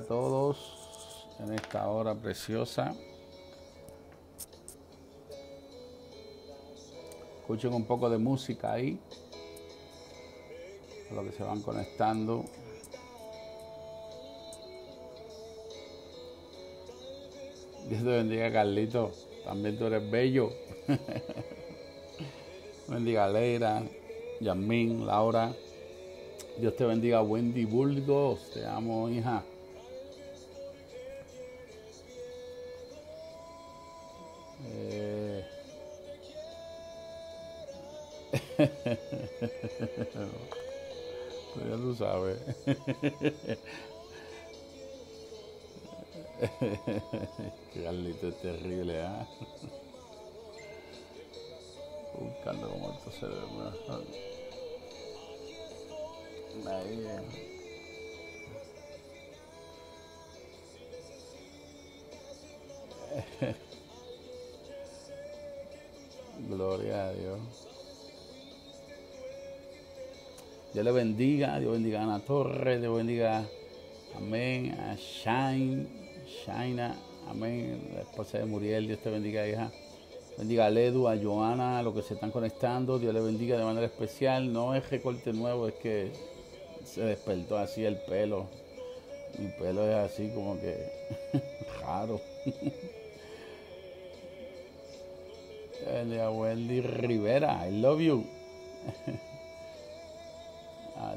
a todos en esta hora preciosa. Escuchen un poco de música ahí, a lo que se van conectando. Dios te bendiga, Carlito. También tú eres bello. bendiga, Leira, Yasmín, Laura. Dios te bendiga, Wendy Burgos. Te amo, hija. Sabes. Carlito es terrible, ¿ah? Buscando cómo esto se ve mejor. Ahí, eh. Gloria a Dios. Dios le bendiga, Dios bendiga a Ana Torres, Dios bendiga, amén, a Shine, Shaina, amén, la esposa de Muriel, Dios te bendiga, hija. Bendiga a Ledu, a Joana, a los que se están conectando, Dios le bendiga de manera especial. No es recorte nuevo, es que se despertó así el pelo. Mi pelo es así como que raro. Bendiga Wendy Rivera, I love you.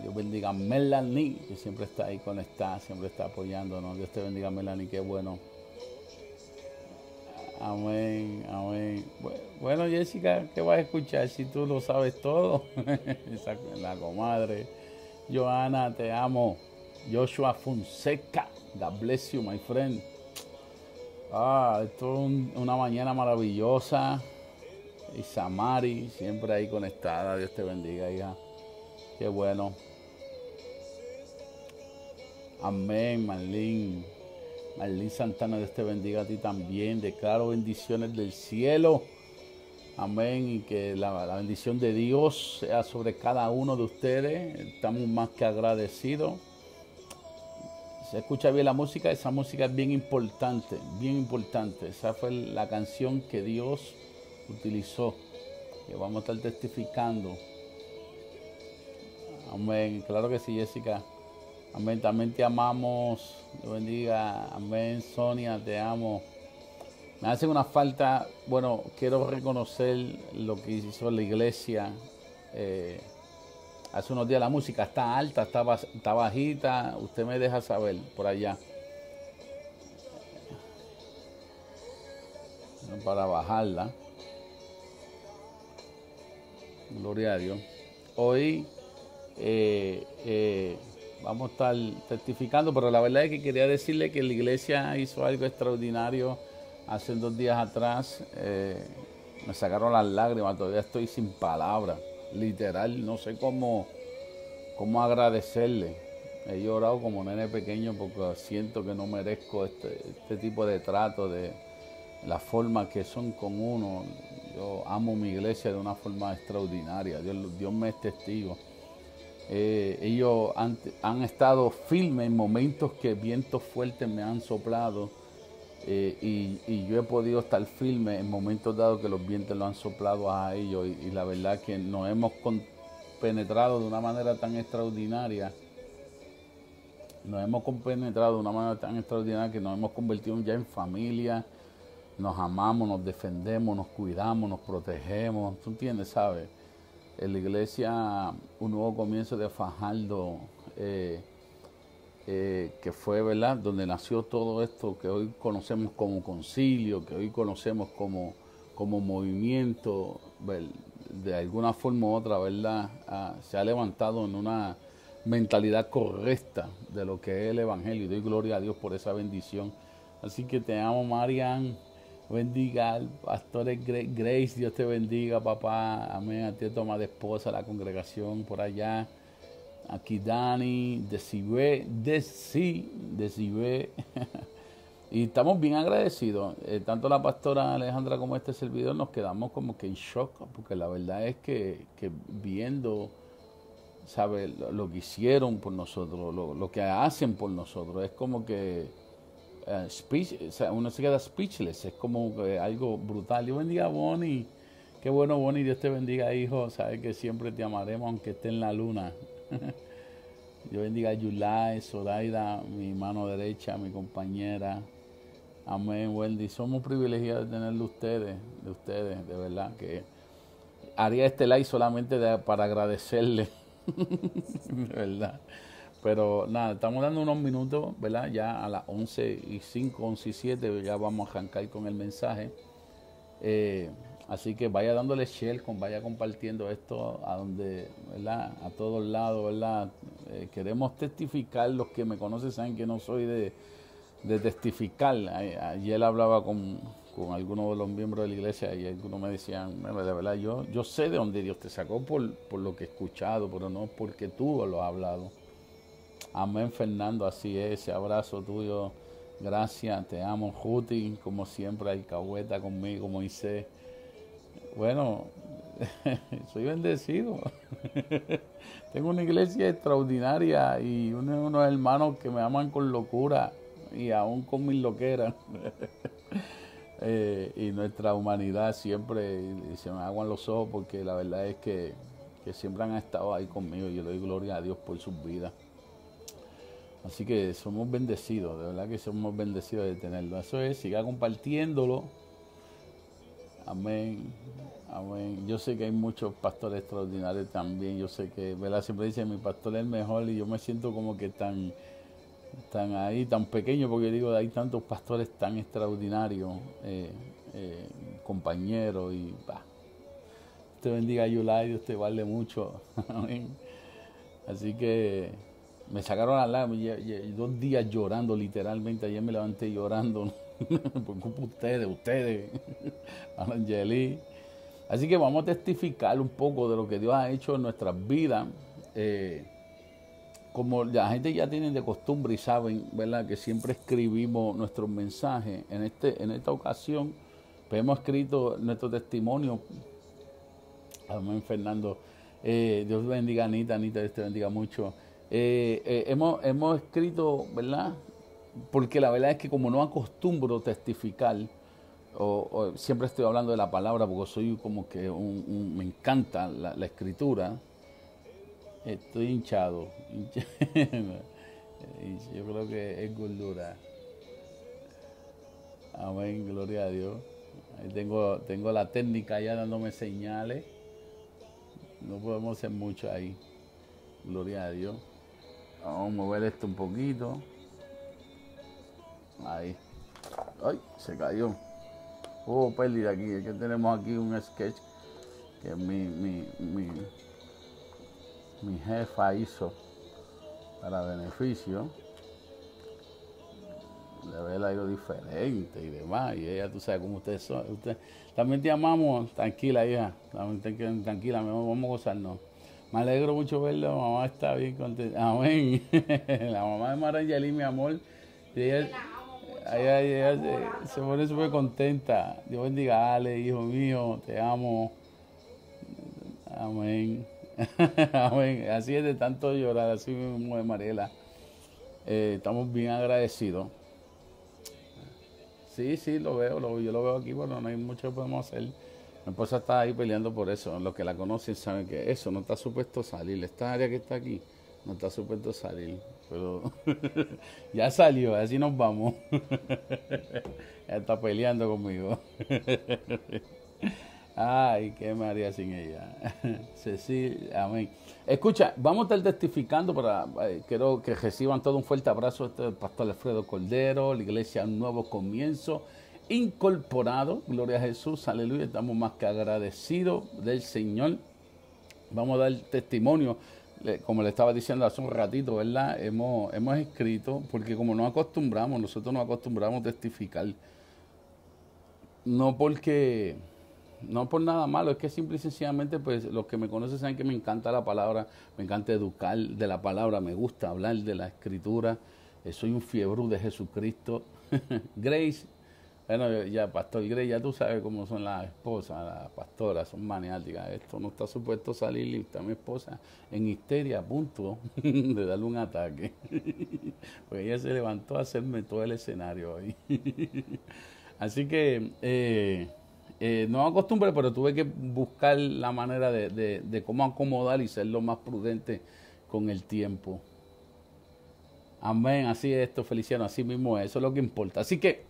Dios bendiga a Melanie, que siempre está ahí conectada, siempre está apoyándonos. Dios te bendiga, Melanie, qué bueno. Amén, amén. Bueno, Jessica, ¿qué vas a escuchar si tú lo sabes todo? la comadre. Joana, te amo. Joshua Fonseca, God bless you, my friend. Ah, esto es una mañana maravillosa. Y Samari, siempre ahí conectada. Dios te bendiga, hija. Qué bueno. Amén, Marlene. Marlene Santana, Dios te bendiga a ti también. Declaro bendiciones del cielo. Amén. Y que la, bendición de Dios sea sobre cada uno de ustedes. Estamos más que agradecidos. Se escucha bien la música. Esa música es bien importante. Bien importante. Esa fue la canción que Dios utilizó. Que vamos a estar testificando. Amén. Claro que sí, Jessica. Amén. También te amamos. Dios bendiga. Amén. Sonia, te amo. Me hacen una falta. Bueno, quiero reconocer lo que hizo la iglesia. Eh, hace unos días la música está alta, está, está bajita. Usted me deja saber por allá. Para bajarla. Gloria a Dios. Hoy eh, eh, vamos a estar testificando, pero la verdad es que quería decirle que la iglesia hizo algo extraordinario hace dos días atrás. Eh, me sacaron las lágrimas, todavía estoy sin palabras, literal, no sé cómo, cómo agradecerle. He llorado como nene pequeño porque siento que no merezco este, este tipo de trato, de la forma que son con uno. Yo amo mi iglesia de una forma extraordinaria, Dios, Dios me es testigo. Eh, ellos han, estado firmes en momentos que vientos fuertes me han soplado eh, y, y, yo he podido estar firme en momentos dados que los vientos lo han soplado a ellos y, y la verdad que nos hemos penetrado de una manera tan extraordinaria nos hemos compenetrado de una manera tan extraordinaria que nos hemos convertido ya en familia nos amamos, nos defendemos, nos cuidamos, nos protegemos, ¿tú entiendes? ¿Sabes? En la iglesia Un Nuevo Comienzo de Fajardo, eh, eh, que fue, ¿verdad?, donde nació todo esto que hoy conocemos como concilio, que hoy conocemos como, como movimiento, de alguna forma u otra, ¿verdad?, ah, se ha levantado en una mentalidad correcta de lo que es el Evangelio. Y doy gloria a Dios por esa bendición. Así que te amo, Marian bendiga al pastor Grace, Dios te bendiga, papá. Amén. A ti toma de esposa la congregación por allá. aquí Dani, Decibé, Deci, Decibé. y estamos bien agradecidos. Eh, tanto la pastora Alejandra como este servidor nos quedamos como que en shock, porque la verdad es que, que viendo sabe lo, que hicieron por nosotros, lo, que hacen por nosotros, es como que uh, speech, uno se queda speechless, es como algo brutal. Dios bendiga Bonnie, qué bueno Bonnie, Dios te bendiga hijo, sabes que siempre te amaremos aunque esté en la luna. Dios bendiga a Yulai, Sodaida, mi mano derecha, mi compañera. Amén, Wendy. Somos privilegiados de tenerlo ustedes, de ustedes, de verdad, que haría este like solamente para agradecerle ¿verdad? Pero nada, estamos dando unos minutos, ¿verdad? Ya a las 11 y 5, 11 y 7 ya vamos a arrancar con el mensaje. Eh, así que vaya dándole con, vaya compartiendo esto a donde, ¿verdad? A todos lados, ¿verdad? Eh, queremos testificar, los que me conocen saben que no soy de, de testificar. Ayer hablaba con, con algunos de los miembros de la iglesia y algunos me decían, de verdad, yo, yo sé de dónde Dios te sacó por, por lo que he escuchado, pero no porque tú lo has hablado. Amén, Fernando, así es, abrazo tuyo. Gracias, te amo, Juti, como siempre, alcahueta conmigo, Moisés. Bueno, soy bendecido. Tengo una iglesia extraordinaria y unos hermanos que me aman con locura y aún con mis loqueras. Eh, y nuestra humanidad siempre se me aguan los ojos porque la verdad es que, siempre han estado ahí conmigo yo le doy gloria a Dios por sus vidas. Así que somos bendecidos, de verdad que somos bendecidos de tenerlo. Eso es, siga compartiéndolo. Amén. Amén. Yo sé que hay muchos pastores extraordinarios también. Yo sé que, ¿verdad? Siempre dicen mi pastor es el mejor y yo me siento como que tan están ahí tan pequeños, porque digo, hay tantos pastores tan extraordinarios, eh, eh, compañeros, y va. Te bendiga Yulai, Dios te vale mucho. Así que me sacaron a la dos días llorando, literalmente. Ayer me levanté llorando por culpa de ustedes, ustedes, Angeli. Así que vamos a testificar un poco de lo que Dios ha hecho en nuestras vidas. Eh, como la gente ya tiene de costumbre y saben, ¿verdad? Que siempre escribimos nuestros mensajes. En, este, en esta ocasión, pues hemos escrito nuestro testimonio. Amén, Fernando. Eh, Dios bendiga a Anita, Anita, Dios te bendiga mucho. Eh, eh, hemos, hemos escrito, ¿verdad? Porque la verdad es que como no acostumbro testificar, o, siempre estoy hablando de la palabra porque soy como que un, me encanta la, escritura, Estoy hinchado. Yo creo que es gordura. Amén, gloria a Dios. Ahí tengo, tengo la técnica ya dándome señales. No podemos hacer mucho ahí. Gloria a Dios. Vamos a mover esto un poquito. Ahí. Ay, se cayó. Hubo pérdida aquí. Es que tenemos aquí un sketch que mi, mi, mi mi jefa hizo para beneficio de ver algo diferente y demás. Y ella, tú sabes cómo ustedes son. Usted, también te amamos, tranquila, hija. También tranquila, vamos a gozarnos. Me alegro mucho verlo, mamá está bien contenta. Amén. la mamá de Marangeli, mi amor. Y ella, se, pone súper contenta. Dios bendiga, Ale, hijo mío, te amo. Amén. así es de tanto llorar, así mismo de Mariela. Eh, estamos bien agradecidos. Sí, sí, lo veo, lo, yo lo veo aquí, bueno, no hay mucho que podemos hacer. Mi esposa está ahí peleando por eso. Los que la conocen saben que eso no está supuesto salir. Esta área que está aquí no está supuesto salir. Pero ya salió, así nos vamos. Ella está peleando conmigo. Ay, qué me haría sin ella. Cecilia, amén. Escucha, vamos a estar testificando para, eh, quiero que reciban todo un fuerte abrazo este pastor Alfredo Cordero, la iglesia Un Nuevo Comienzo, incorporado, gloria a Jesús, aleluya, estamos más que agradecidos del Señor. Vamos a dar testimonio, como le estaba diciendo hace un ratito, ¿verdad? Hemos, hemos escrito, porque como nos acostumbramos, nosotros nos acostumbramos a testificar, no porque no por nada malo, es que simple y sencillamente, pues los que me conocen saben que me encanta la palabra, me encanta educar de la palabra, me gusta hablar de la escritura, eh, soy un fiebre de Jesucristo. Grace, bueno, ya Pastor Grace, ya tú sabes cómo son las esposas, las pastoras, son maniáticas, esto no está supuesto salir está mi esposa en histeria a punto de darle un ataque. pues ella se levantó a hacerme todo el escenario hoy. Así que... Eh, eh, no acostumbré, pero tuve que buscar la manera de, cómo acomodar y ser lo más prudente con el tiempo. Amén, así es esto, Feliciano, así mismo es, eso es lo que importa. Así que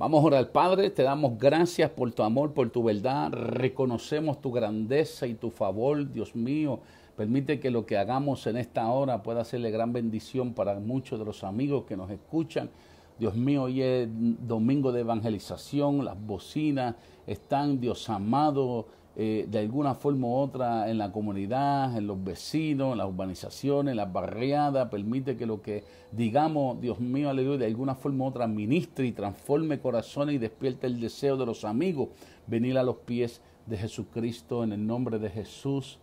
vamos a orar, Padre, te damos gracias por tu amor, por tu verdad, reconocemos tu grandeza y tu favor, Dios mío. Permite que lo que hagamos en esta hora pueda serle gran bendición para muchos de los amigos que nos escuchan. Dios mío, hoy es domingo de evangelización, las bocinas están, Dios amado, eh, de alguna forma u otra en la comunidad, en los vecinos, en las urbanizaciones, en las barriadas. Permite que lo que digamos, Dios mío, aleluya, de alguna forma u otra ministre y transforme corazones y despierte el deseo de los amigos venir a los pies de Jesucristo en el nombre de Jesús.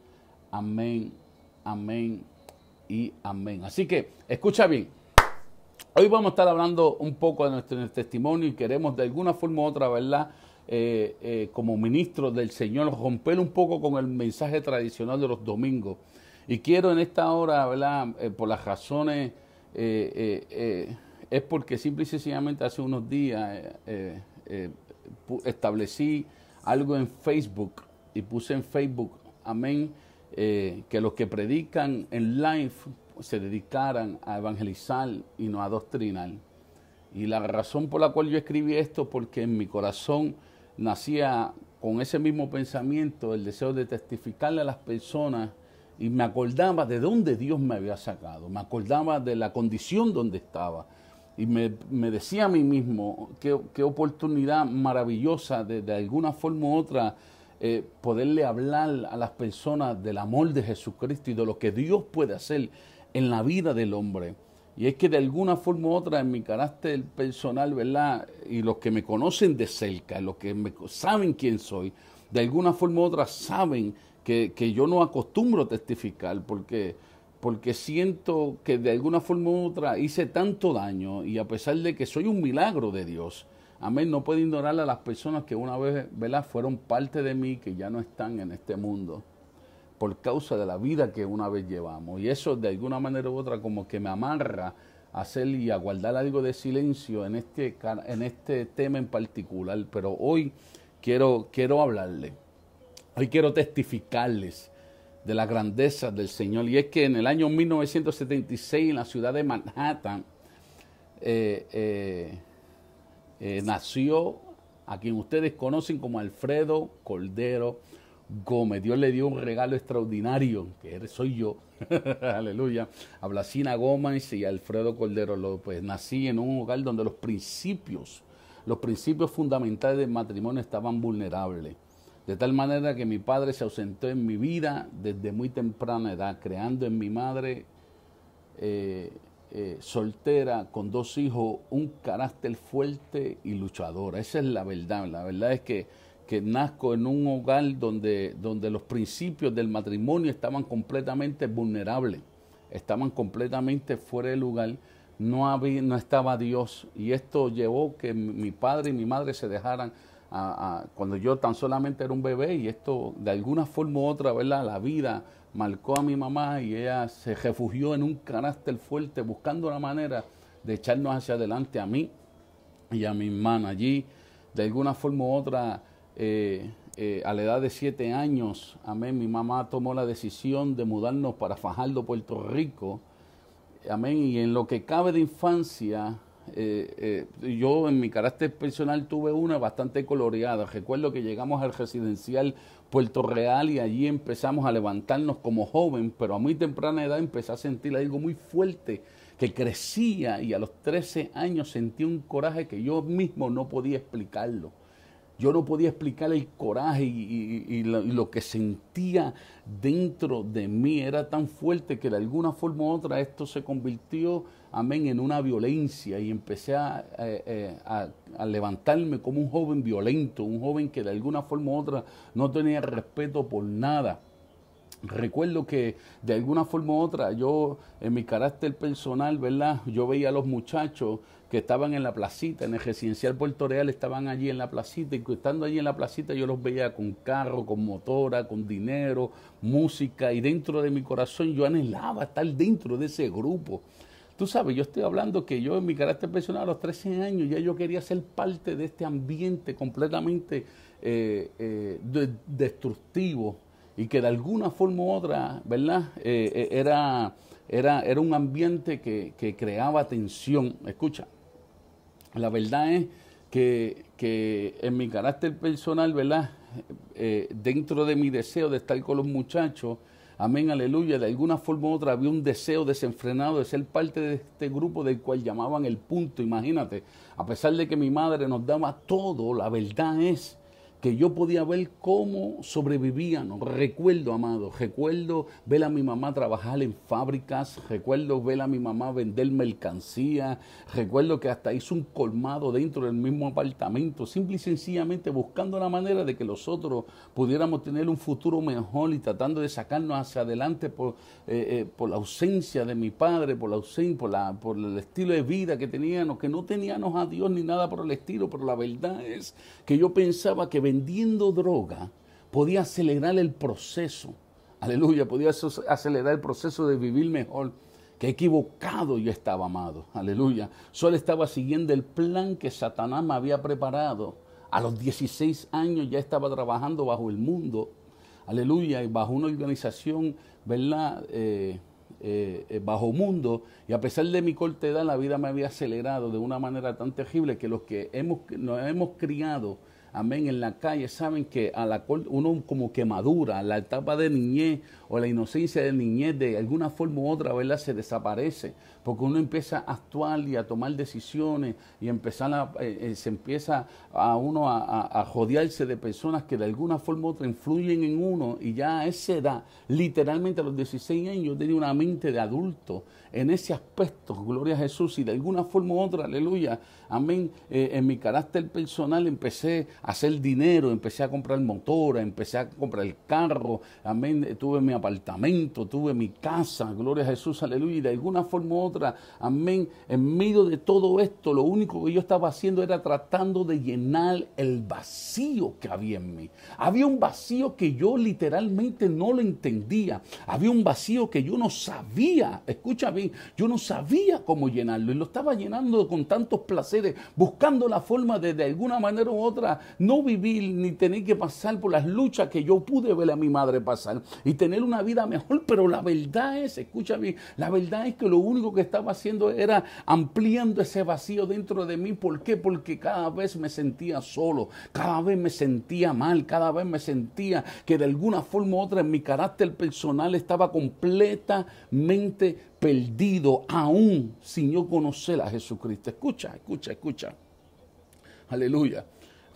Amén, amén y amén. Así que, escucha bien. Hoy vamos a estar hablando un poco de nuestro testimonio y queremos de alguna forma u otra, ¿verdad? Eh, eh, como ministro del Señor, romper un poco con el mensaje tradicional de los domingos. Y quiero en esta hora, ¿verdad? Eh, por las razones, es porque simple y sencillamente hace unos días establecí algo en Facebook y puse en Facebook, amén, que los que predican en live se dedicaran a evangelizar y no a doctrinar. Y la razón por la cual yo escribí esto, porque en mi corazón nacía con ese mismo pensamiento el deseo de testificarle a las personas y me acordaba de dónde Dios me había sacado, me acordaba de la condición donde estaba. Y me, decía a mí mismo qué, qué oportunidad maravillosa de, de alguna forma u otra eh, poderle hablar a las personas del amor de Jesucristo y de lo que Dios puede hacer en la vida del hombre. Y es que de alguna forma u otra, en mi carácter personal, ¿verdad? Y los que me conocen de cerca, los que me, saben quién soy, de alguna forma u otra saben que, yo no acostumbro testificar porque, porque siento que de alguna forma u otra hice tanto daño y a pesar de que soy un milagro de Dios, amén, no puedo ignorar a las personas que una vez, ¿verdad? Fueron parte de mí, que ya no están en este mundo por causa de la vida que una vez llevamos. Y eso de alguna manera u otra como que me amarra a hacer y a guardar algo de silencio en este, en este tema en particular. Pero hoy quiero, quiero hablarle, hoy quiero testificarles de la grandeza del Señor. Y es que en el año 1976 en la ciudad de Manhattan eh, eh, eh, nació a quien ustedes conocen como Alfredo Cordero Gómez. Dios le dio un regalo extraordinario, que soy yo. Aleluya. A Blasina Gómez y Alfredo Cordero López. Nací en un hogar donde los principios, los principios fundamentales del matrimonio estaban vulnerables. De tal manera que mi padre se ausentó en mi vida desde muy temprana edad, creando en mi madre eh, eh, soltera con dos hijos un carácter fuerte y luchador. Esa es la verdad. La verdad es que que nazco en un hogar donde, donde los principios del matrimonio estaban completamente vulnerables, estaban completamente fuera de lugar, no, había, no estaba Dios. Y esto llevó que mi padre y mi madre se dejaran cuando yo tan solamente era un bebé y esto de alguna forma u otra, ¿verdad? La vida marcó a mi mamá y ella se refugió en un carácter fuerte buscando una manera de echarnos hacia adelante a mí y a mi hermana. Allí, de alguna forma u otra, eh, eh, a la edad de siete años, amén, mi mamá tomó la decisión de mudarnos para Fajardo, Puerto Rico, amén, y en lo que cabe de infancia, eh, yo en mi carácter personal tuve una bastante coloreada. Recuerdo que llegamos al residencial Puerto Real y allí empezamos a levantarnos como joven, pero a muy temprana edad empecé a sentir algo muy fuerte que crecía y a los 13 años sentí un coraje que yo mismo no podía explicarlo. Yo no podía explicar el coraje y, lo, que sentía dentro de mí. Era tan fuerte que de alguna forma u otra esto se convirtió amén, en una violencia y empecé a, a, levantarme como un joven violento, un joven que de alguna forma u otra no tenía respeto por nada. Recuerdo que de alguna forma u otra yo en mi carácter personal, ¿verdad? Yo veía a los muchachos que estaban en la placita, en el residencial Puerto Real, estaban allí en la placita y estando allí en la placita yo los veía con carro, con motora, con dinero, música y dentro de mi corazón yo anhelaba estar dentro de ese grupo. Tú sabes, yo estoy hablando que yo en mi carácter personal a los 13 años ya yo quería ser parte de este ambiente completamente eh, eh, destructivo y que de alguna forma u otra, ¿verdad? Eh, era, era, era un ambiente que, que creaba tensión. Escucha, la verdad es que, en mi carácter personal, ¿verdad? Eh, dentro de mi deseo de estar con los muchachos, amén, aleluya, de alguna forma u otra había un deseo desenfrenado de ser parte de este grupo del cual llamaban el punto, imagínate, a pesar de que mi madre nos daba todo, la verdad es que yo podía ver cómo sobrevivían. Recuerdo, amado, recuerdo ver a mi mamá trabajar en fábricas, recuerdo ver a mi mamá vender mercancía, recuerdo que hasta hizo un colmado dentro del mismo apartamento, simple y sencillamente buscando la manera de que nosotros pudiéramos tener un futuro mejor y tratando de sacarnos hacia adelante por, eh, eh, por la ausencia de mi padre, por la ausencia, por, la, por el estilo de vida que teníamos, que no teníamos a Dios ni nada por el estilo, pero la verdad es que yo pensaba que vendiendo droga podía acelerar el proceso. Aleluya, podía acelerar el proceso de vivir mejor. Que equivocado yo estaba, amado. Aleluya. Solo estaba siguiendo el plan que Satanás me había preparado. A los 16 años ya estaba trabajando bajo el mundo. Aleluya. Y bajo una organización, ¿verdad? Eh, eh, eh, bajo mundo. Y a pesar de mi corta edad, la vida me había acelerado de una manera tan terrible que los que hemos, nos hemos criado amén, en la calle, saben que a la uno como que madura, la etapa de niñez o la inocencia de niñez de alguna forma u otra, ¿verdad? Se desaparece, porque uno empieza a actuar y a tomar decisiones y empezar a, eh, eh, se empieza a uno a, a, jodearse de personas que de alguna forma u otra influyen en uno y ya a esa edad, literalmente a los 16 años, yo tenía una mente de adulto en ese aspecto, gloria a Jesús, y de alguna forma u otra, aleluya, amén, eh, en mi carácter personal empecé a hacer dinero, empecé a comprar motora, empecé a comprar el carro, amén, tuve mi apartamento, tuve mi casa, gloria a Jesús, aleluya, y de alguna forma u otra, amén, en medio de todo esto, lo único que yo estaba haciendo era tratando de llenar el vacío que había en mí. Había un vacío que yo literalmente no lo entendía, había un vacío que yo no sabía, escucha bien, yo no sabía cómo llenarlo. Y lo estaba llenando con tantos placeres, buscando la forma de de alguna manera u otra no vivir ni tener que pasar por las luchas que yo pude ver a mi madre pasar y tener una vida mejor, pero la verdad es, escucha bien, la verdad es que lo único que estaba haciendo era ampliando ese vacío dentro de mí. ¿Por qué? Porque cada vez me sentía solo, cada vez me sentía mal, cada vez me sentía que de alguna forma u otra en mi carácter personal estaba completamente perdido aún sin yo conocer a Jesucristo. Escucha, escucha, escucha. Aleluya.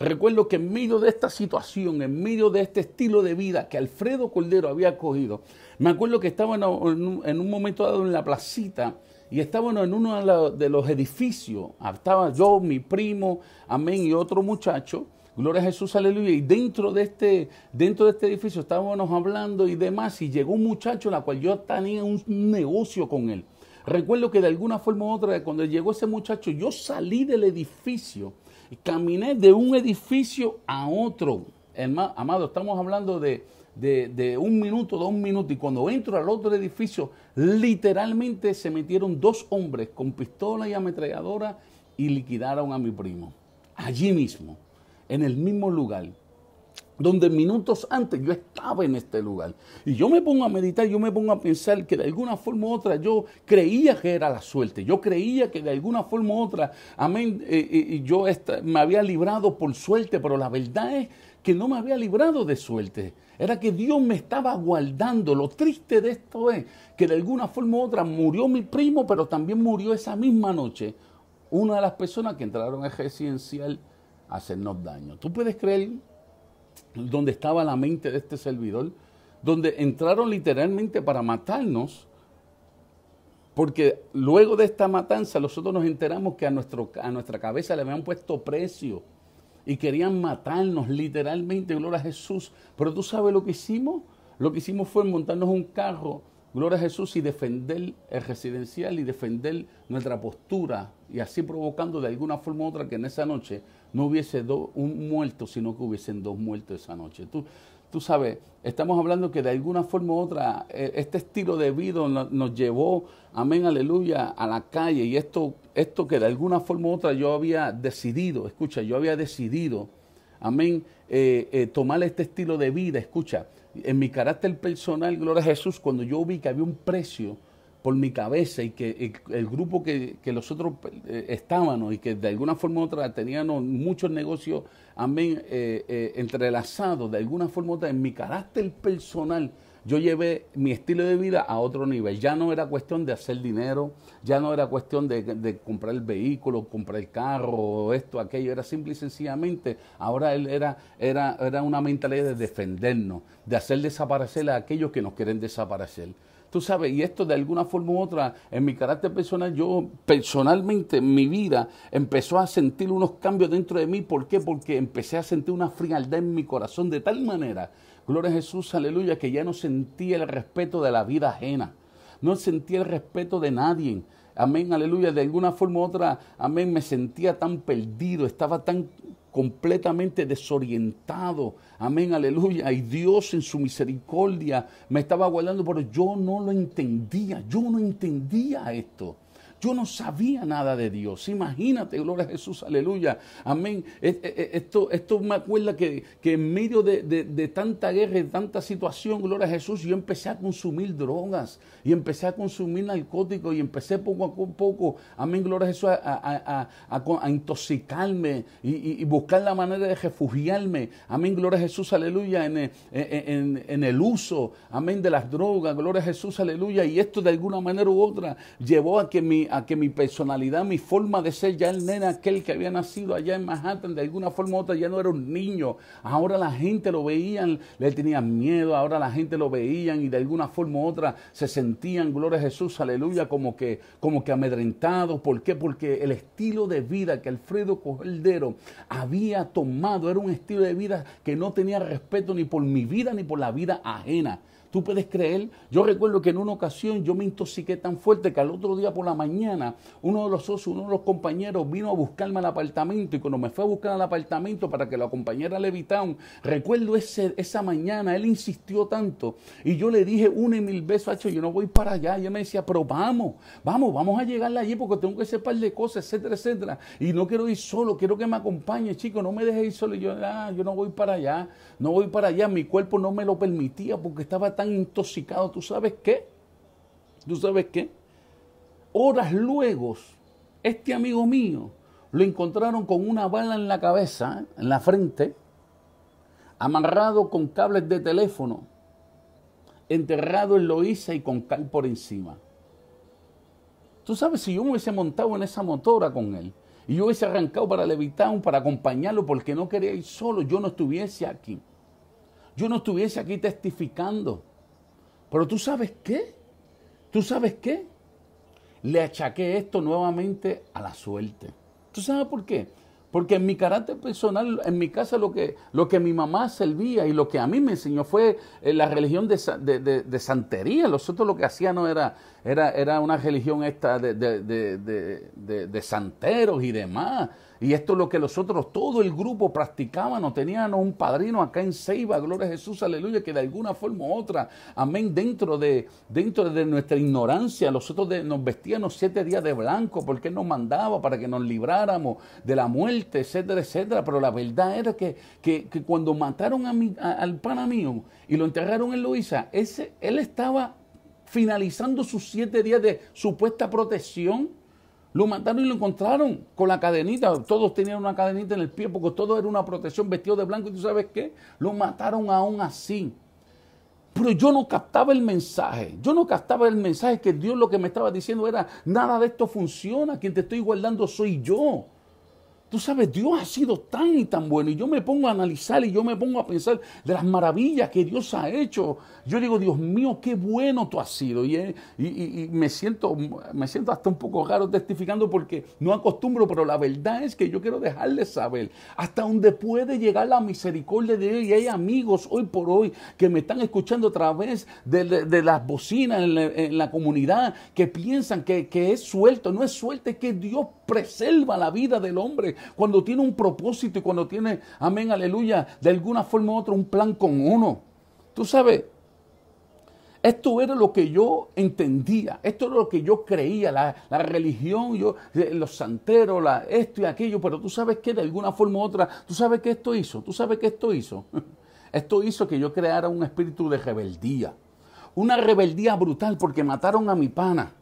Recuerdo que en medio de esta situación, en medio de este estilo de vida que Alfredo Cordero había cogido, me acuerdo que estaba en un momento dado en la placita y estábamos en uno de los edificios. Estaba yo, mi primo, amén, y otro muchacho. Gloria a Jesús, aleluya. Y dentro de este, dentro de este edificio estábamos hablando y demás. Y llegó un muchacho, la cual yo tenía un negocio con él. Recuerdo que de alguna forma u otra, cuando llegó ese muchacho, yo salí del edificio y caminé de un edificio a otro. amado, estamos hablando de, de, un minuto, dos minutos. Y cuando entro al otro edificio, literalmente se metieron dos hombres con pistola y ametralladora y liquidaron a mi primo. Allí mismo, en el mismo lugar donde minutos antes yo estaba en este lugar. Y yo me pongo a meditar, yo me pongo a pensar que de alguna forma u otra yo creía que era la suerte, yo creía que de alguna forma u otra, amén, eh, eh, yo me había librado por suerte, pero la verdad es que no me había librado de suerte. Era que Dios me estaba guardando. Lo triste de esto es que de alguna forma u otra murió mi primo, pero también murió esa misma noche una de las personas que entraron al residencial a hacernos daño. ¿Tú puedes creer donde estaba la mente de este servidor, donde entraron literalmente para matarnos. Porque luego de esta matanza nosotros nos enteramos que a, nuestro, a nuestra cabeza le habían puesto precio y querían matarnos literalmente, gloria a Jesús. Pero tú sabes lo que hicimos. Lo que hicimos fue montarnos un carro, gloria a Jesús, y defender el residencial y defender nuestra postura y así provocando de alguna forma u otra que en esa noche no hubiese un muerto, sino que hubiesen dos muertos esa noche. Tú, tú sabes, estamos hablando que de alguna forma u otra eh, este estilo de vida nos, llevó, amén, aleluya, a la calle y esto, esto que de alguna forma u otra yo había decidido, escucha, yo había decidido, amén, eh, eh, tomar este estilo de vida, escucha, en mi carácter personal, gloria a Jesús, cuando yo vi que había un precio, por mi cabeza y que el, grupo que, que nosotros eh, estábamos y que de alguna forma u otra teníamos muchos negocios, amén, eh, eh, entrelazados, de alguna forma u otra, en mi carácter personal, yo llevé mi estilo de vida a otro nivel. Ya no era cuestión de hacer dinero, ya no era cuestión de, comprar el vehículo, comprar el carro, esto, aquello, era simple y sencillamente, ahora él era, era, era una mentalidad de defendernos, de hacer desaparecer a aquellos que nos quieren desaparecer. Tú sabes, y esto de alguna forma u otra, en mi carácter personal, yo personalmente, en mi vida, empezó a sentir unos cambios dentro de mí. ¿Por qué? Porque empecé a sentir una frialdad en mi corazón de tal manera, gloria a Jesús, aleluya, que ya no sentía el respeto de la vida ajena. No sentía el respeto de nadie. Amén, aleluya. De alguna forma u otra, amén, me sentía tan perdido, estaba tan completamente desorientado. Amén, aleluya. Y Dios en su misericordia me estaba guardando, pero yo no lo entendía. Yo no entendía esto. Yo no sabía nada de Dios. Imagínate, gloria a Jesús, aleluya. Amén. Esto, esto me acuerda que, en medio de, tanta guerra y tanta situación, gloria a Jesús, yo empecé a consumir drogas y empecé a consumir narcóticos y empecé poco a poco, amén, gloria a Jesús, a, intoxicarme y, buscar la manera de refugiarme. Amén, gloria a Jesús, aleluya, en, en el uso, amén, de las drogas, gloria a Jesús, aleluya. Y esto de alguna manera u otra llevó a que mi a que mi personalidad, mi forma de ser, ya el nene aquel que había nacido allá en Manhattan, de alguna forma u otra ya no era un niño. Ahora la gente lo veían, le tenían miedo, ahora la gente lo veían y de alguna forma u otra se sentían, gloria a Jesús, aleluya, como que, como que amedrentados. ¿Por qué? Porque el estilo de vida que Alfredo Cordero había tomado era un estilo de vida que no tenía respeto ni por mi vida ni por la vida ajena. Tú puedes creer, yo recuerdo que en una ocasión yo me intoxiqué tan fuerte que al otro día por la mañana uno de los socios, uno de los compañeros vino a buscarme al apartamento y cuando me fue a buscar al apartamento para que lo acompañara a Levitown, recuerdo ese, esa mañana, él insistió tanto y yo le dije una y mil veces, yo no voy para allá. Y él me decía, pero vamos, vamos, vamos a llegar allí porque tengo que hacer par de cosas, etcétera, etcétera. Y no quiero ir solo, quiero que me acompañe, chico, no me dejes ir solo. Y yo, ah, yo no voy para allá, no voy para allá, mi cuerpo no me lo permitía porque estaba tan intoxicado, ¿tú sabes qué? ¿Tú sabes qué? Horas luego, este amigo mío lo encontraron con una bala en la cabeza, en la frente, amarrado con cables de teléfono, enterrado en Loíza y con cal por encima. Tú sabes, si yo me hubiese montado en esa motora con él y yo hubiese arrancado para Levitown para acompañarlo porque no quería ir solo, yo no estuviese aquí. Yo no estuviese aquí testificando. Pero tú sabes qué? ¿Tú sabes qué? Le achaqué esto nuevamente a la suerte. ¿Tú sabes por qué? Porque en mi carácter personal, en mi casa, lo que, lo que mi mamá servía y lo que a mí me enseñó fue eh, la religión de, de, santería. Los otros lo que hacían no era, era, era una religión esta de, santeros y demás. Y esto es lo que nosotros, todo el grupo practicábamos. Teníamos un padrino acá en Ceiba, gloria a Jesús, aleluya, que de alguna forma u otra, amén, dentro de, dentro de nuestra ignorancia, nosotros nos vestíamos siete días de blanco porque Él nos mandaba para que nos libráramos de la muerte, etcétera, etcétera. Pero la verdad era que, que, cuando mataron a mi, al pana mío y lo enterraron en Luisa, ese, él estaba finalizando sus siete días de supuesta protección lo mataron y lo encontraron con la cadenita. Todos tenían una cadenita en el pie porque todo era una protección vestido de blanco. ¿Y tú sabes qué? Lo mataron aún así. Pero yo no captaba el mensaje. Yo no captaba el mensaje que Dios lo que me estaba diciendo era, nada de esto funciona. Quien te estoy guardando soy yo. Tú sabes, Dios ha sido tan y tan bueno. Y yo me pongo a analizar y yo me pongo a pensar de las maravillas que Dios ha hecho. Yo digo, Dios mío, qué bueno tú has sido. Y, y, me, siento, me siento hasta un poco raro testificando porque no acostumbro, pero la verdad es que yo quiero dejarles saber hasta dónde puede llegar la misericordia de Dios. Y hay amigos hoy por hoy que me están escuchando a través de, las bocinas en la, comunidad que piensan que es suelto. No es suelto, es que Dios preserva la vida del hombre cuando tiene un propósito y cuando tiene, amén, aleluya, de alguna forma u otra un plan con uno. Tú sabes, esto era lo que yo entendía, esto era lo que yo creía, la, religión, yo, eh, los santeros, la, esto y aquello, pero tú sabes que de alguna forma u otra, tú sabes que esto hizo, tú sabes que esto hizo. Esto hizo que yo creara un espíritu de rebeldía, una rebeldía brutal porque mataron a mi pana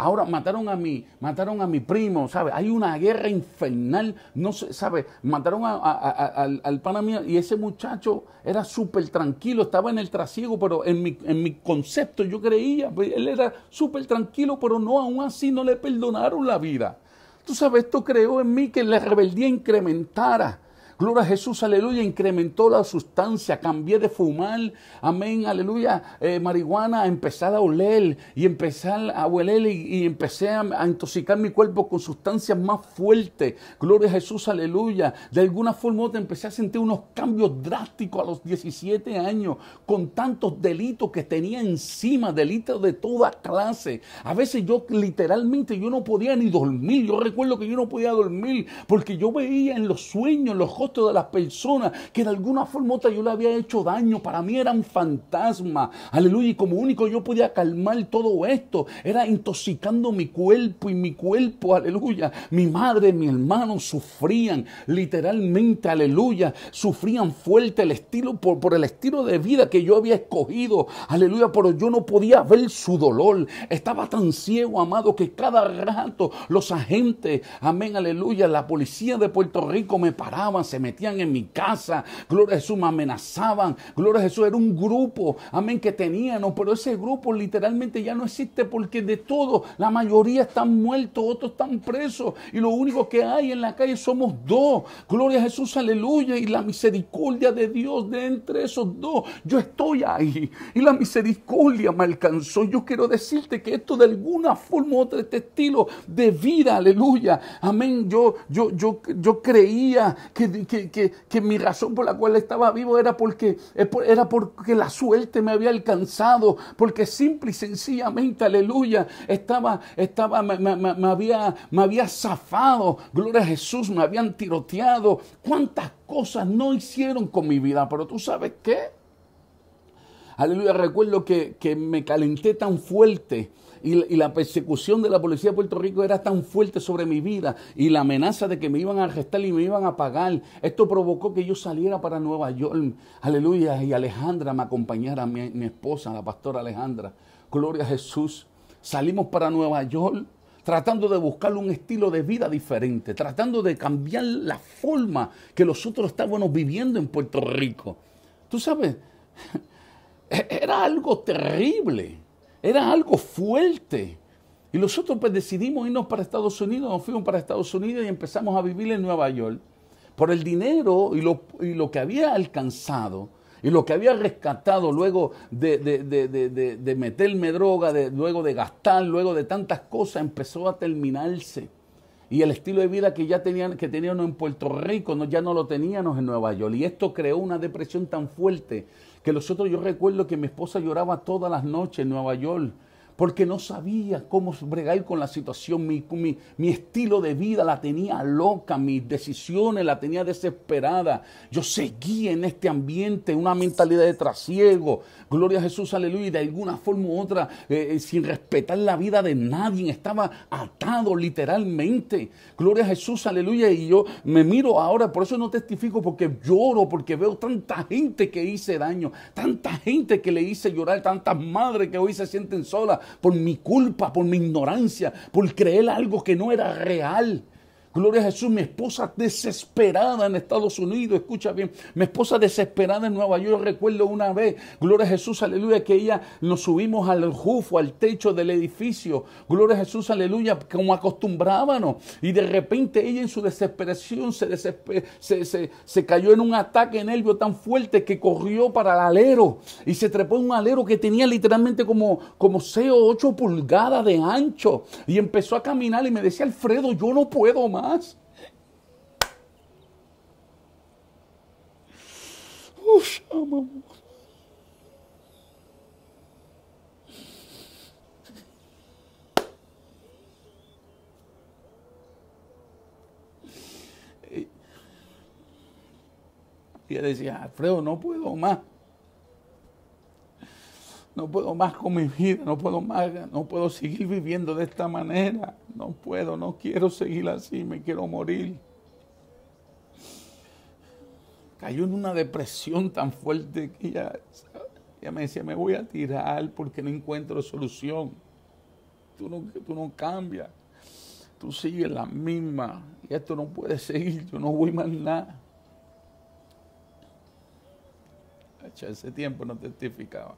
Ahora mataron a mi, mataron a mi primo, ¿sabe? Hay una guerra infernal, no sé, ¿sabe? Mataron al, al pana mío y ese muchacho era súper tranquilo, estaba en el trasiego, pero en mi, en mi concepto yo creía, pues, él era súper tranquilo, pero no, aún así no le perdonaron la vida. Tú sabes, esto creó en mí que la rebeldía incrementara. Gloria a Jesús, aleluya, incrementó la sustancia, cambié de fumar, amén, aleluya, eh, marihuana, a empezar a oler y empezar a hueler y, empecé a, intoxicar mi cuerpo con sustancias más fuertes. Gloria a Jesús, aleluya. De alguna forma otra empecé a sentir unos cambios drásticos a los 17 años con tantos delitos que tenía encima, delitos de toda clase. A veces yo literalmente yo no podía ni dormir. Yo recuerdo que yo no podía dormir porque yo veía en los sueños, en los de las personas que de alguna forma u otra yo le había hecho daño. Para mí era un fantasma. Aleluya. Y como único yo podía calmar todo esto, era intoxicando mi cuerpo y mi cuerpo. Aleluya. Mi madre, mi hermano sufrían literalmente. Aleluya. Sufrían fuerte el estilo por, por el estilo de vida que yo había escogido. Aleluya. Pero yo no podía ver su dolor. Estaba tan ciego, amado, que cada rato los agentes, amén, aleluya, la policía de Puerto Rico me paraban, se metían en mi casa, gloria a Jesús, me amenazaban, gloria a Jesús, era un grupo, amén, que teníamos, pero ese grupo literalmente ya no existe porque de todo, la mayoría están muertos, otros están presos, y lo único que hay en la calle somos dos, gloria a Jesús, aleluya, y la misericordia de Dios de entre esos dos, yo estoy ahí, y la misericordia me alcanzó, yo quiero decirte que esto de alguna forma u otra, este estilo de vida, aleluya, amén, yo, yo, yo, yo creía que, que, mi razón por la cual estaba vivo era porque, era porque la suerte me había alcanzado, porque simple y sencillamente, aleluya, estaba, estaba, me, había, me había zafado, gloria a Jesús, me habían tiroteado, cuántas cosas no hicieron con mi vida, pero tú sabes qué, aleluya, recuerdo que, que me calenté tan fuerte y, la persecución de la policía de Puerto Rico era tan fuerte sobre mi vida y la amenaza de que me iban a arrestar y me iban a pagar, esto provocó que yo saliera para Nueva York. Aleluya. Y Alejandra me acompañara, mi, mi esposa, la pastora Alejandra. Gloria a Jesús. Salimos para Nueva York tratando de buscar un estilo de vida diferente, tratando de cambiar la forma que nosotros estábamos viviendo en Puerto Rico. Tú sabes, era algo terrible. Era algo fuerte. Y nosotros pues decidimos irnos para Estados Unidos, nos fuimos para Estados Unidos y empezamos a vivir en Nueva York. Por el dinero y lo, y lo que había alcanzado y lo que había rescatado luego de, de, meterme droga, luego de gastar, luego de tantas cosas, empezó a terminarse. Y el estilo de vida que ya tenían, que teníamos en Puerto Rico, no, ya no lo teníamos en Nueva York. Y esto creó una depresión tan fuerte que nosotros, yo recuerdo que mi esposa lloraba todas las noches en Nueva York porque no sabía cómo bregar con la situación. Mi, mi, estilo de vida la tenía loca, mis decisiones la tenía desesperada. Yo seguía en este ambiente, una mentalidad de trasiego. Gloria a Jesús, aleluya. Y de alguna forma u otra, eh, eh, sin respetar la vida de nadie, estaba atado literalmente. Gloria a Jesús, aleluya. Y yo me miro ahora, por eso no testifico, porque lloro, porque veo tanta gente que hice daño, tanta gente que le hice llorar, tantas madres que hoy se sienten solas por mi culpa, por mi ignorancia, por creer algo que no era real. Gloria a Jesús, mi esposa desesperada en Estados Unidos, escucha bien, mi esposa desesperada en Nueva York, recuerdo una vez, gloria a Jesús, aleluya, que ella nos subimos al rufo, al techo del edificio, gloria a Jesús, aleluya, como acostumbrábamos, y de repente ella en su desesperación se, se, se, cayó en un ataque nervio tan fuerte que corrió para el alero y se trepó en un alero que tenía literalmente como, como 6 o 8 pulgadas de ancho y empezó a caminar y me decía, Alfredo, yo no puedo más. Uf, Y ella decía, Alfredo, no puedo más. No puedo más con mi vida, no puedo más, no puedo seguir viviendo de esta manera. No puedo, no quiero seguir así, me quiero morir. Cayó en una depresión tan fuerte que ella me decía, me voy a tirar porque no encuentro solución. Tú no, tú no cambias, tú sigues la misma y esto no puede seguir, yo no voy más nada. ese tiempo no testificaba.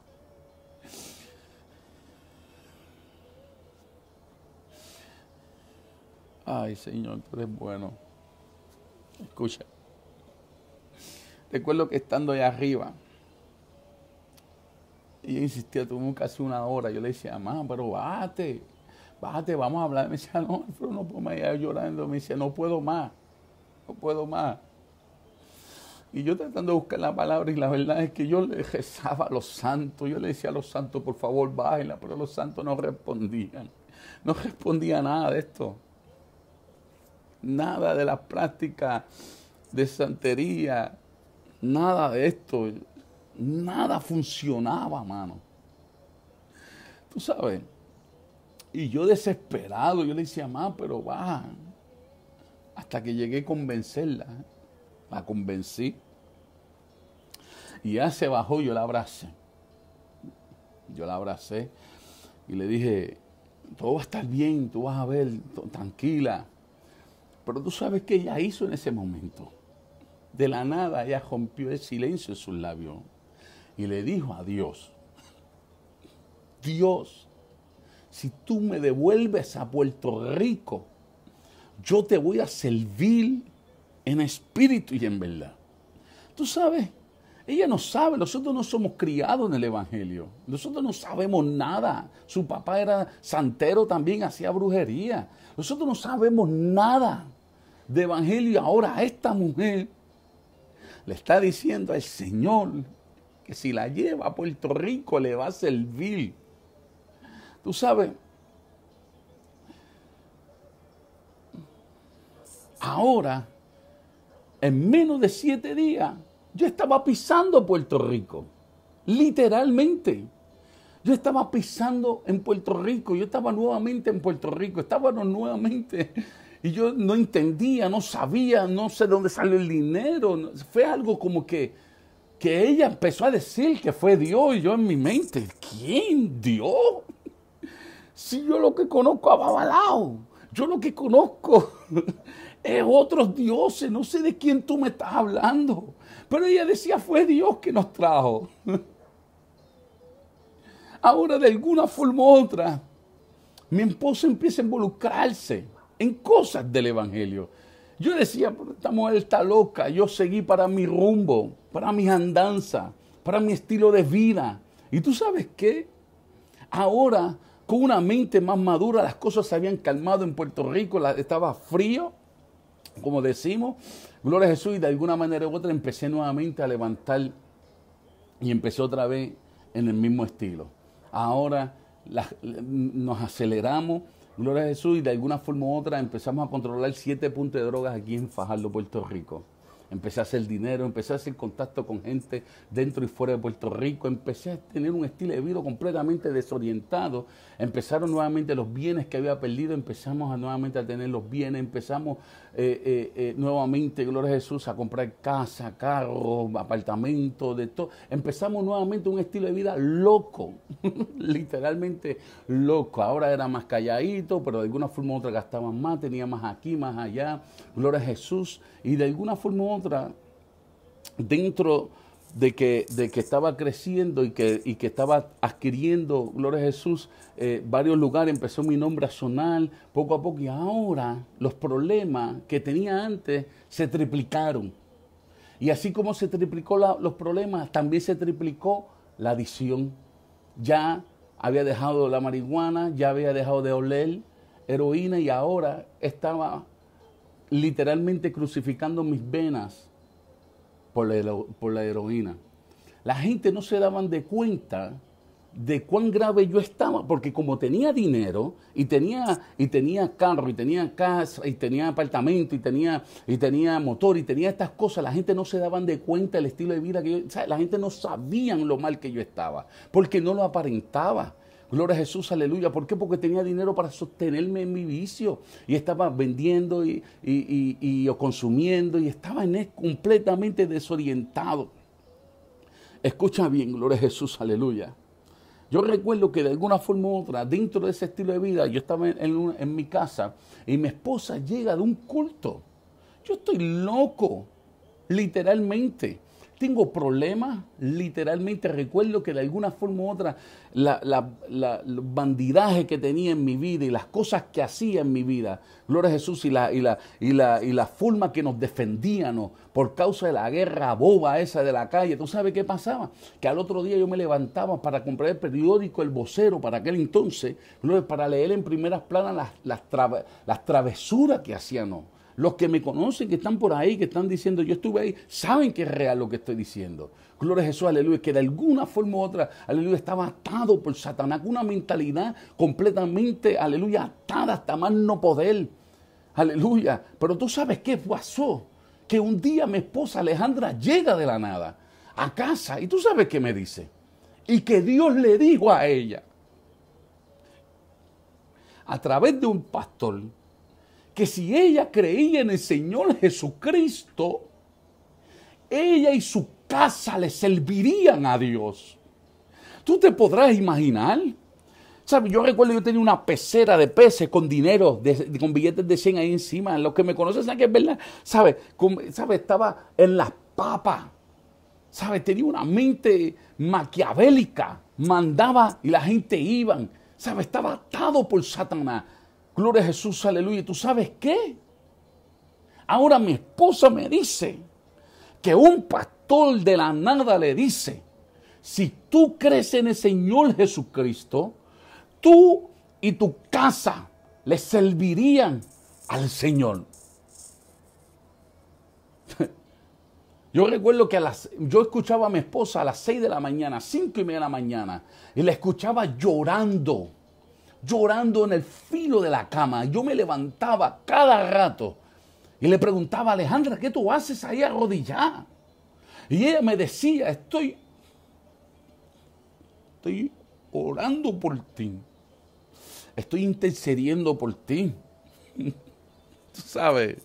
Ay, Señor, tú eres bueno. Escucha. Recuerdo que estando allá arriba, y insistía, tuvo casi una hora. Yo le decía, mamá, pero bájate, bájate, vamos a hablar. Me decía, no, no puedo más, llorando. Me decía, no puedo más, no puedo más. Y yo tratando de buscar la palabra y la verdad es que yo le rezaba a los santos, yo le decía a los santos, por favor, bájenla, pero los santos no respondían. No respondía nada de esto. Nada de la práctica de santería, nada de esto. Nada funcionaba, mano. Tú sabes. Y yo desesperado, yo le decía, mamá, pero va. Hasta que llegué a convencerla la convencí. Y ya se bajó, yo la abracé. Yo la abracé y le dije, todo va a estar bien, tú vas a ver, tranquila. Pero tú sabes qué ella hizo en ese momento. De la nada ella rompió el silencio en sus labios y le dijo a Dios, Dios, si tú me devuelves a Puerto Rico, yo te voy a servir en espíritu y en verdad. Tú sabes, ella no sabe, nosotros no somos criados en el Evangelio, nosotros no sabemos nada. Su papá era santero también, hacía brujería. Nosotros no sabemos nada de Evangelio. Y ahora esta mujer le está diciendo al Señor que si la lleva a Puerto Rico le va a servir. Tú sabes, ahora en menos de siete días, yo estaba pisando Puerto Rico. Literalmente. Yo estaba pisando en Puerto Rico, yo estaba nuevamente en Puerto Rico, estábamos nuevamente. Y yo no entendía, no sabía, no sé dónde salió el dinero. Fue algo como que, que ella empezó a decir que fue Dios y yo en mi mente, ¿quién? ¿Dios? Si yo lo que conozco a Babalao, yo lo que conozco es otros dioses, no sé de quién tú me estás hablando. Pero ella decía, fue Dios que nos trajo. Ahora de alguna forma u otra, mi esposo empieza a involucrarse en cosas del Evangelio. Yo decía, esta mujer está loca, yo seguí para mi rumbo, para mis andanzas, para mi estilo de vida. Y tú sabes qué? Ahora, con una mente más madura, las cosas se habían calmado en Puerto Rico, estaba frío, como decimos, gloria a Jesús, y de alguna manera u otra empecé nuevamente a levantar y empecé otra vez en el mismo estilo. Ahora nos aceleramos, gloria a Jesús, y de alguna forma u otra empezamos a controlar siete puntos de drogas aquí en Fajardo, Puerto Rico. Empecé a hacer dinero, empecé a hacer contacto con gente dentro y fuera de Puerto Rico, empecé a tener un estilo de vida completamente desorientado, empezaron nuevamente los bienes que había perdido, empezamos nuevamente a tener los bienes, empezamos eh, eh, eh, nuevamente, gloria a Jesús, a comprar casa, carro, apartamento, de todo, empezamos nuevamente un estilo de vida loco, literalmente loco, ahora era más calladito, pero de alguna forma u otra gastaban más, tenía más aquí, más allá, gloria a Jesús, y de alguna forma u otra, dentro de que, estaba creciendo y que, y que estaba adquiriendo, gloria a Jesús, eh, varios lugares, empezó mi nombre a sonar poco a poco y ahora los problemas que tenía antes se triplicaron. Y así como se triplicó los problemas, también se triplicó la adicción. Ya había dejado la marihuana, ya había dejado de oler heroína y ahora estaba literalmente crucificando mis venas por la, por la heroína. La gente no se daban de cuenta de cuán grave yo estaba, porque como tenía dinero y tenía, y tenía carro y tenía casa y tenía apartamento y tenía, y tenía motor y tenía estas cosas, la gente no se daban de cuenta del estilo de vida que yo, la gente no sabían lo mal que yo estaba, porque no lo aparentaba. Gloria a Jesús, aleluya. ¿Por qué? Porque tenía dinero para sostenerme en mi vicio. Y estaba vendiendo y, y, consumiendo y estaba en completamente desorientado. Escucha bien, gloria a Jesús, aleluya. Yo recuerdo que de alguna forma u otra, dentro de ese estilo de vida, yo estaba en mi casa y mi esposa llega de un culto. Yo estoy loco, literalmente tengo problemas, literalmente recuerdo que de alguna forma u otra la, la, bandidaje que tenía en mi vida y las cosas que hacía en mi vida, gloria a Jesús, y la, y la, y la, y la forma que nos defendíamos por causa de la guerra boba esa de la calle, ¿tú sabes qué pasaba? Que al otro día yo me levantaba para comprar el periódico El Vocero para aquel entonces, para leer en primeras planas las, las, las travesuras que hacían. Los que me conocen, que están por ahí, que están diciendo yo estuve ahí, saben que es real lo que estoy diciendo. Gloria a Jesús, aleluya, que de alguna forma u otra, aleluya, estaba atado por Satanás, una mentalidad completamente, aleluya, atada hasta más no poder. Aleluya. Pero tú sabes qué pasó. Que un día mi esposa Alejandra llega de la nada a casa y tú sabes qué me dice. Y que Dios le dijo a ella, a través de un pastor, que si ella creía en el Señor Jesucristo, ella y su casa le servirían a Dios. Tú te podrás imaginar. ¿Sabes? Yo recuerdo yo tenía una pecera de peces con dinero, con billetes de 100 ahí encima. Los que me conocen saben que es verdad. ¿Sabes? ¿Sabe? Estaba en las papas. ¿Sabes? Tenía una mente maquiavélica. Mandaba y la gente iba. ¿Sabes? Estaba atado por Satanás. Gloria a Jesús, aleluya. ¿Tú sabes qué? Ahora mi esposa me dice que un pastor de la nada le dice, si tú crees en el Señor Jesucristo, tú y tu casa le servirían al Señor. Yo recuerdo que a las, yo escuchaba a mi esposa a las seis de la mañana, cinco y media de la mañana, y la escuchaba llorando llorando en el filo de la cama. Yo me levantaba cada rato y le preguntaba Alejandra, ¿qué tú haces ahí arrodillada? Y ella me decía, estoy, estoy orando por ti. Estoy intercediendo por ti. Tú sabes.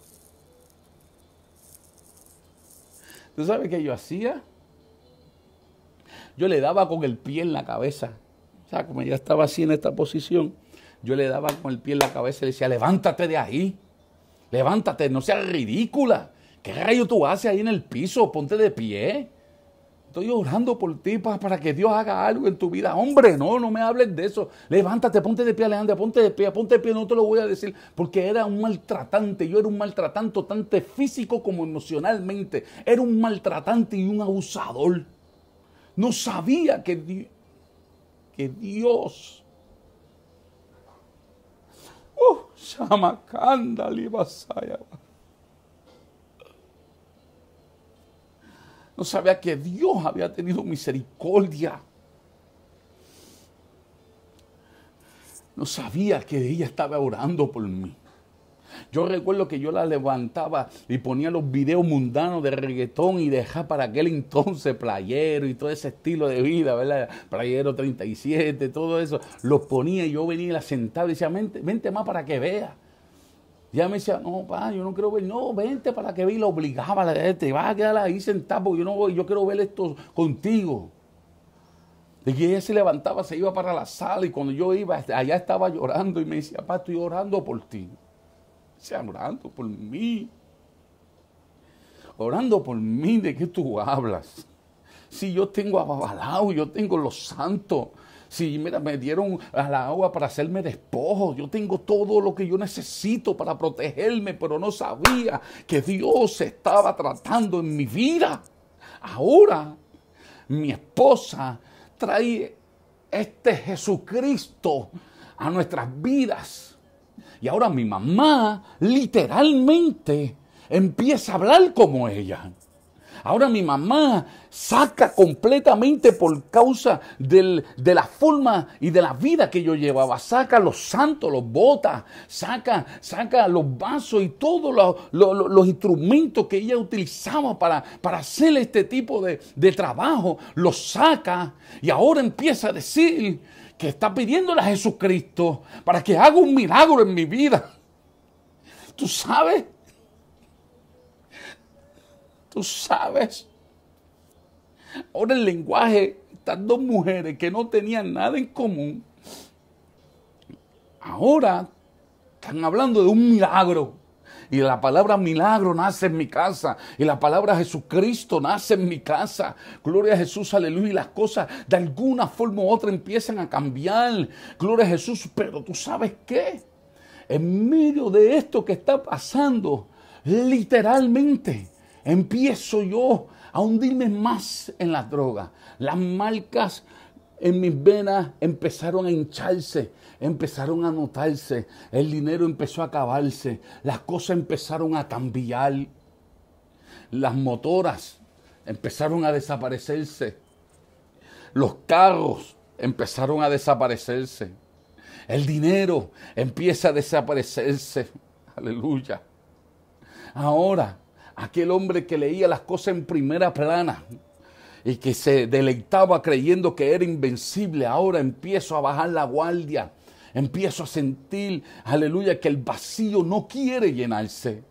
¿Tú sabes qué yo hacía? Yo le daba con el pie en la cabeza o sea, como ella estaba así en esta posición, yo le daba con el pie en la cabeza y le decía, levántate de ahí, levántate, no seas ridícula. ¿Qué rayo tú haces ahí en el piso? Ponte de pie. Estoy orando por ti para, que Dios haga algo en tu vida. Hombre, no, no me hables de eso. Levántate, ponte de pie, Alejandra, ponte de pie, ponte de pie. No te lo voy a decir porque era un maltratante. Yo era un maltratante tanto físico como emocionalmente. Era un maltratante y un abusador. No sabía que que Dios uh, No sabía que Dios había tenido misericordia. No sabía que ella estaba orando por mí. Yo recuerdo que yo la levantaba y ponía los videos mundanos de reggaetón y dejaba para aquel entonces playero y todo ese estilo de vida, ¿verdad? Playero 37, todo eso. Los ponía y yo venía y la sentaba y decía, vente, vente más para que vea. Ya me decía, no, pa, yo no quiero ver, no, vente para que vea y lo obligaba, te vas a quedar ahí sentado porque yo no voy, yo quiero ver esto contigo. Y ella se levantaba, se iba para la sala y cuando yo iba, allá estaba llorando y me decía, papá, estoy orando por ti. Orando por mí. Orando por mí, ¿de qué tú hablas? Si yo tengo a Babalao, yo tengo los santos. Si mira, me dieron a la agua para hacerme despojo, yo tengo todo lo que yo necesito para protegerme, pero no sabía que Dios estaba tratando en mi vida. Ahora, mi esposa trae este Jesucristo a nuestras vidas. Y ahora mi mamá literalmente empieza a hablar como ella. Ahora mi mamá saca completamente por causa de la forma y de la vida que yo llevaba. Saca los santos, los botas, saca, saca los vasos y todos los, instrumentos que ella utilizaba para, para hacer este tipo de, de trabajo. Los saca y ahora empieza a decir que está pidiéndole a Jesucristo para que haga un milagro en mi vida. ¿Tú sabes? Tú sabes. Ahora el lenguaje, estas dos mujeres que no tenían nada en común, ahora están hablando de un milagro. Y la palabra milagro nace en mi casa. Y la palabra Jesucristo nace en mi casa. Gloria a Jesús, aleluya. Y las cosas de alguna forma u otra empiezan a cambiar. Gloria a Jesús. Pero tú sabes qué? En medio de esto que está pasando, literalmente, empiezo yo a hundirme más en la droga. Las marcas en mis venas empezaron a hincharse, empezaron a notarse, el dinero empezó a acabarse, las cosas empezaron a cambiar, las motoras empezaron a desaparecerse, los carros empezaron a desaparecerse, el dinero empieza a desaparecerse, aleluya. Ahora aquel hombre que leía las cosas en primera plana y que se deleitaba creyendo que era invencible, ahora empiezo a bajar la guardia, empiezo a sentir, aleluya, que el vacío no quiere llenarse,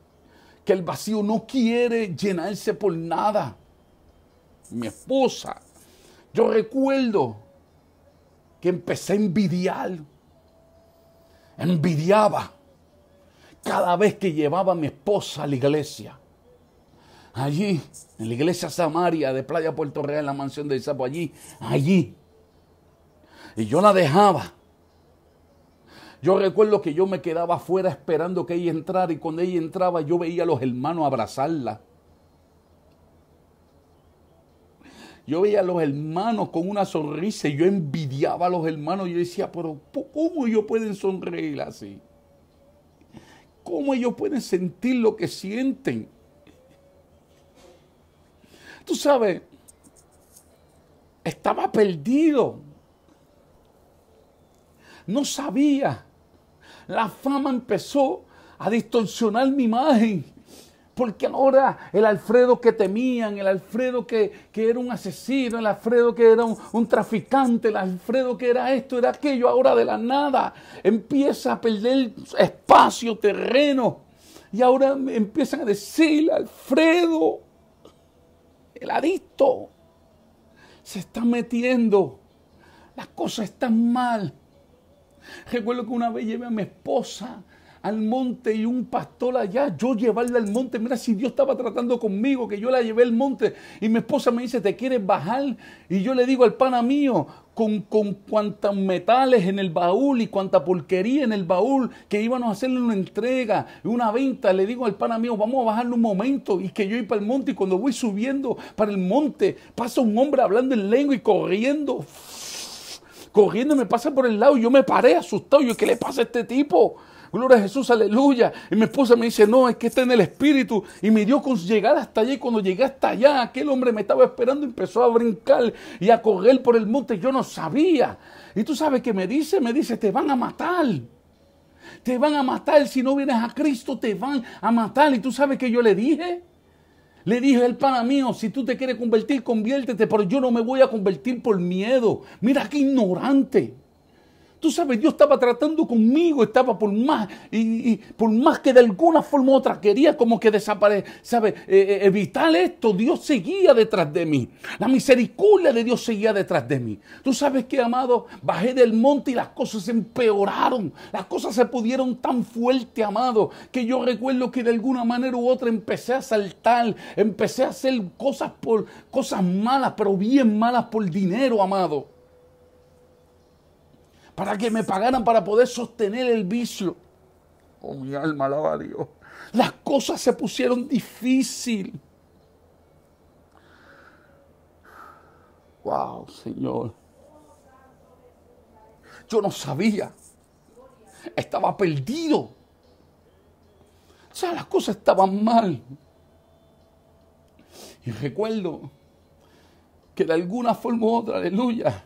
que el vacío no quiere llenarse por nada. Mi esposa, yo recuerdo que empecé a envidiar, envidiaba cada vez que llevaba a mi esposa a la iglesia allí, en la iglesia Samaria de Playa Puerto Real, en la mansión de Isapo, allí, allí. Y yo la dejaba. Yo recuerdo que yo me quedaba afuera esperando que ella entrara y cuando ella entraba yo veía a los hermanos abrazarla. Yo veía a los hermanos con una sonrisa y yo envidiaba a los hermanos. Yo decía, pero ¿cómo ellos pueden sonreír así? ¿Cómo ellos pueden sentir lo que sienten? Tú sabes, estaba perdido. No sabía. La fama empezó a distorsionar mi imagen. Porque ahora el Alfredo que temían, el Alfredo que, era un asesino, el Alfredo que era un, un, traficante, el Alfredo que era esto, era aquello, ahora de la nada empieza a perder espacio, terreno. Y ahora empiezan a decir, Alfredo, el adicto se está metiendo. Las cosas están mal. Recuerdo que una vez llevé a mi esposa al monte y un pastor allá, yo llevarla al monte, mira si Dios estaba tratando conmigo, que yo la llevé al monte y mi esposa me dice, ¿te quieres bajar? Y yo le digo al pana mío, con, con cuantos metales en el baúl y cuánta porquería en el baúl, que íbamos a hacerle una entrega, una venta, le digo al pana mío, vamos a bajarle un momento y que yo iba para el monte y cuando voy subiendo para el monte, pasa un hombre hablando en lengua y corriendo corriendo me pasa por el lado y yo me paré asustado. Yo, ¿qué le pasa a este tipo? Gloria a Jesús, aleluya. Y mi esposa me dice, no, es que está en el Espíritu. Y me dio con llegar hasta allá. Y cuando llegué hasta allá, aquel hombre me estaba esperando, empezó a brincar y a correr por el monte. Yo no sabía. Y tú sabes que me dice, me dice, te van a matar. te van a matar. Si no vienes a Cristo, te van a matar. Y tú sabes que yo le dije. Le dije el pana mío, si tú te quieres convertir, conviértete, pero yo no me voy a convertir por miedo. Mira qué ignorante. Tú sabes, Dios estaba tratando conmigo, estaba por más, y, por más que de alguna forma u otra quería como que desaparecer, ¿sabes? Eh, eh, evitar esto, Dios seguía detrás de mí. La misericordia de Dios seguía detrás de mí. Tú sabes que, amado, bajé del monte y las cosas se empeoraron. Las cosas se pudieron tan fuerte, amado, que yo recuerdo que de alguna manera u otra empecé a saltar, empecé a hacer cosas por cosas malas, pero bien malas por dinero, amado para que me pagaran para poder sostener el vicio. Oh, mi alma alaba a Dios. Las cosas se pusieron difícil. Wow, Señor. Yo no sabía. Estaba perdido. O sea, las cosas estaban mal. Y recuerdo que de alguna forma u otra, aleluya,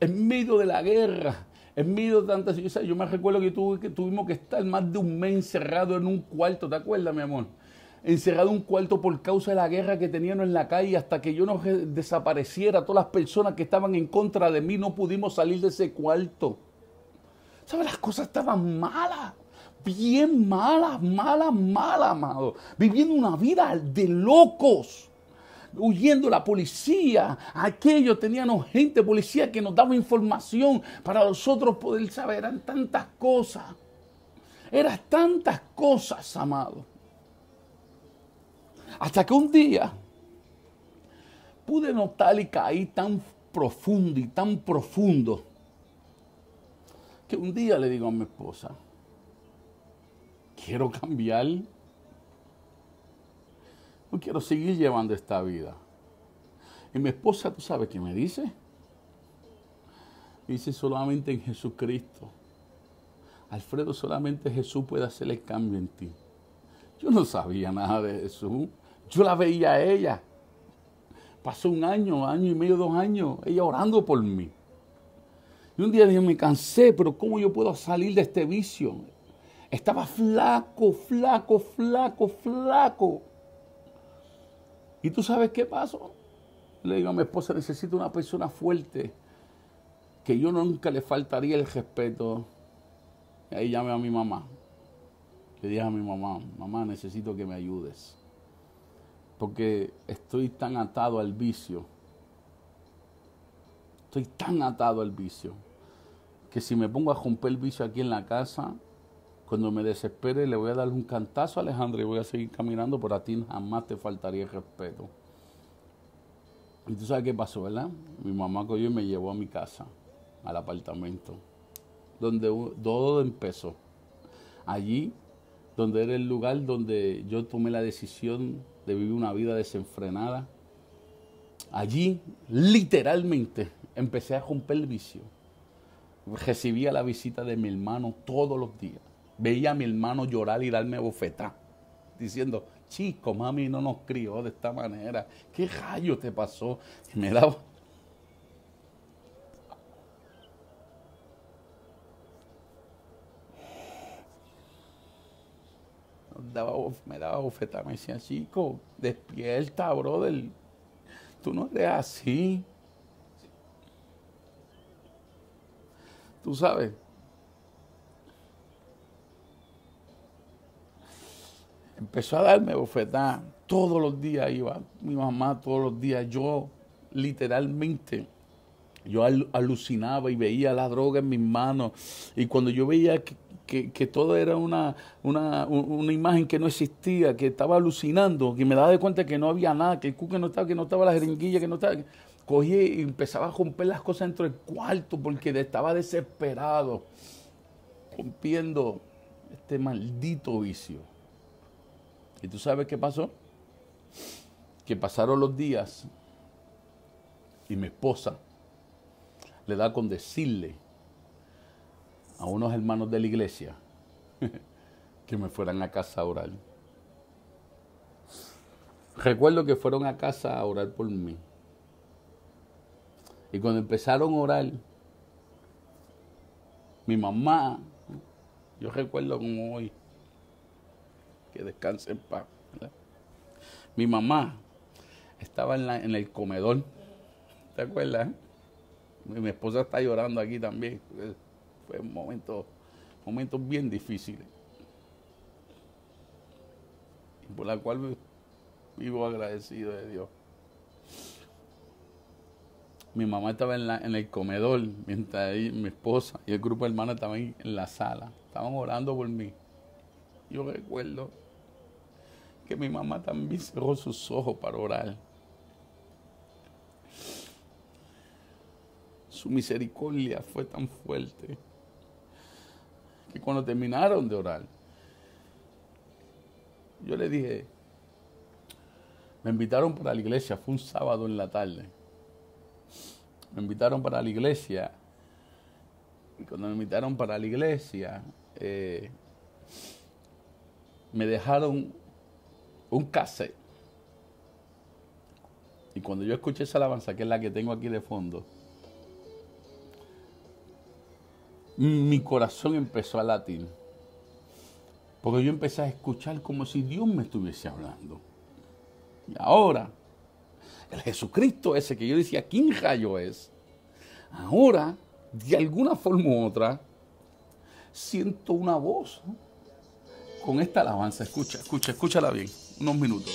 en medio de la guerra, en medio de tantas cosas, yo me recuerdo que, tuve, que tuvimos que estar más de un mes encerrado en un cuarto, ¿te acuerdas, mi amor? Encerrado en un cuarto por causa de la guerra que teníamos en la calle hasta que yo no desapareciera. Todas las personas que estaban en contra de mí no pudimos salir de ese cuarto. ¿Sabes? Las cosas estaban malas bien malas, malas, malas, amado. Viviendo una vida de locos huyendo la policía, aquellos teníamos gente, policía que nos daba información para nosotros poder saber, eran tantas cosas, eran tantas cosas, amado. Hasta que un día pude notar y caí tan profundo y tan profundo que un día le digo a mi esposa, quiero cambiar quiero seguir llevando esta vida. Y mi esposa, ¿tú sabes qué me dice? Dice solamente en Jesucristo. Alfredo, solamente Jesús puede hacer el cambio en ti. Yo no sabía nada de Jesús. Yo la veía a ella. Pasó un año, año y medio, dos años, ella orando por mí. Y un día dije, me cansé, pero ¿cómo yo puedo salir de este vicio? Estaba flaco, flaco, flaco, flaco. ¿Y tú sabes qué pasó? Le digo a mi esposa, necesito una persona fuerte, que yo nunca le faltaría el respeto. Y ahí llamé a mi mamá. Le dije a mi mamá, mamá, necesito que me ayudes. Porque estoy tan atado al vicio. Estoy tan atado al vicio. Que si me pongo a romper el vicio aquí en la casa, cuando me desespere, le voy a dar un cantazo a Alejandro y voy a seguir caminando, pero a ti jamás te faltaría respeto. Y tú sabes qué pasó, ¿verdad? Mi mamá cogió y me llevó a mi casa, al apartamento, donde todo empezó. Allí, donde era el lugar donde yo tomé la decisión de vivir una vida desenfrenada. Allí, literalmente, empecé a romper el vicio. Recibía la visita de mi hermano todos los días veía a mi hermano llorar y darme bofetá, diciendo, chico, mami no nos crió de esta manera, ¿qué rayo te pasó? Y me daba... me daba bofetá, me decía, chico, despierta, brother, tú no eres así. Tú sabes, empezó a darme bofetada. Todos los días iba mi mamá, todos los días. Yo literalmente, yo alucinaba y veía la droga en mis manos. Y cuando yo veía que, todo era una, una, una, imagen que no existía, que estaba alucinando, que me daba de cuenta que no había nada, que el cuque no estaba, que no estaba la jeringuilla, que no estaba... Cogí y empezaba a romper las cosas dentro del cuarto porque estaba desesperado, rompiendo este maldito vicio. ¿Y tú sabes qué pasó? Que pasaron los días y mi esposa le da con decirle a unos hermanos de la iglesia que me fueran a casa a orar. Recuerdo que fueron a casa a orar por mí. Y cuando empezaron a orar, mi mamá Yo recuerdo como hoy, que descanse en paz. Mi mamá estaba en, la, en el comedor, ¿te acuerdas? Mi, esposa está llorando aquí también. Fue un momento, momentos bien difíciles. Y por la cual vivo agradecido de Dios. Mi mamá estaba en, la, en el comedor, mientras mi esposa y el grupo de hermanos estaban en la sala. Estaban orando por mí. Yo recuerdo que mi mamá también cerró sus ojos para orar. Su misericordia fue tan fuerte que cuando terminaron de orar, yo le dije, me invitaron para la iglesia, fue un sábado en la tarde me invitaron para la iglesia. Y cuando me invitaron para la iglesia, eh, me dejaron un cassette. Y cuando yo escuché esa alabanza, que es la que tengo aquí de fondo, mi corazón empezó a latir. Porque yo empecé a escuchar como si Dios me estuviese hablando. Y ahora el Jesucristo ese que yo decía, ¿quién rayo es? Ahora, de alguna forma u otra, siento una voz con esta alabanza. Escucha, escucha, escúchala bien, unos minutos.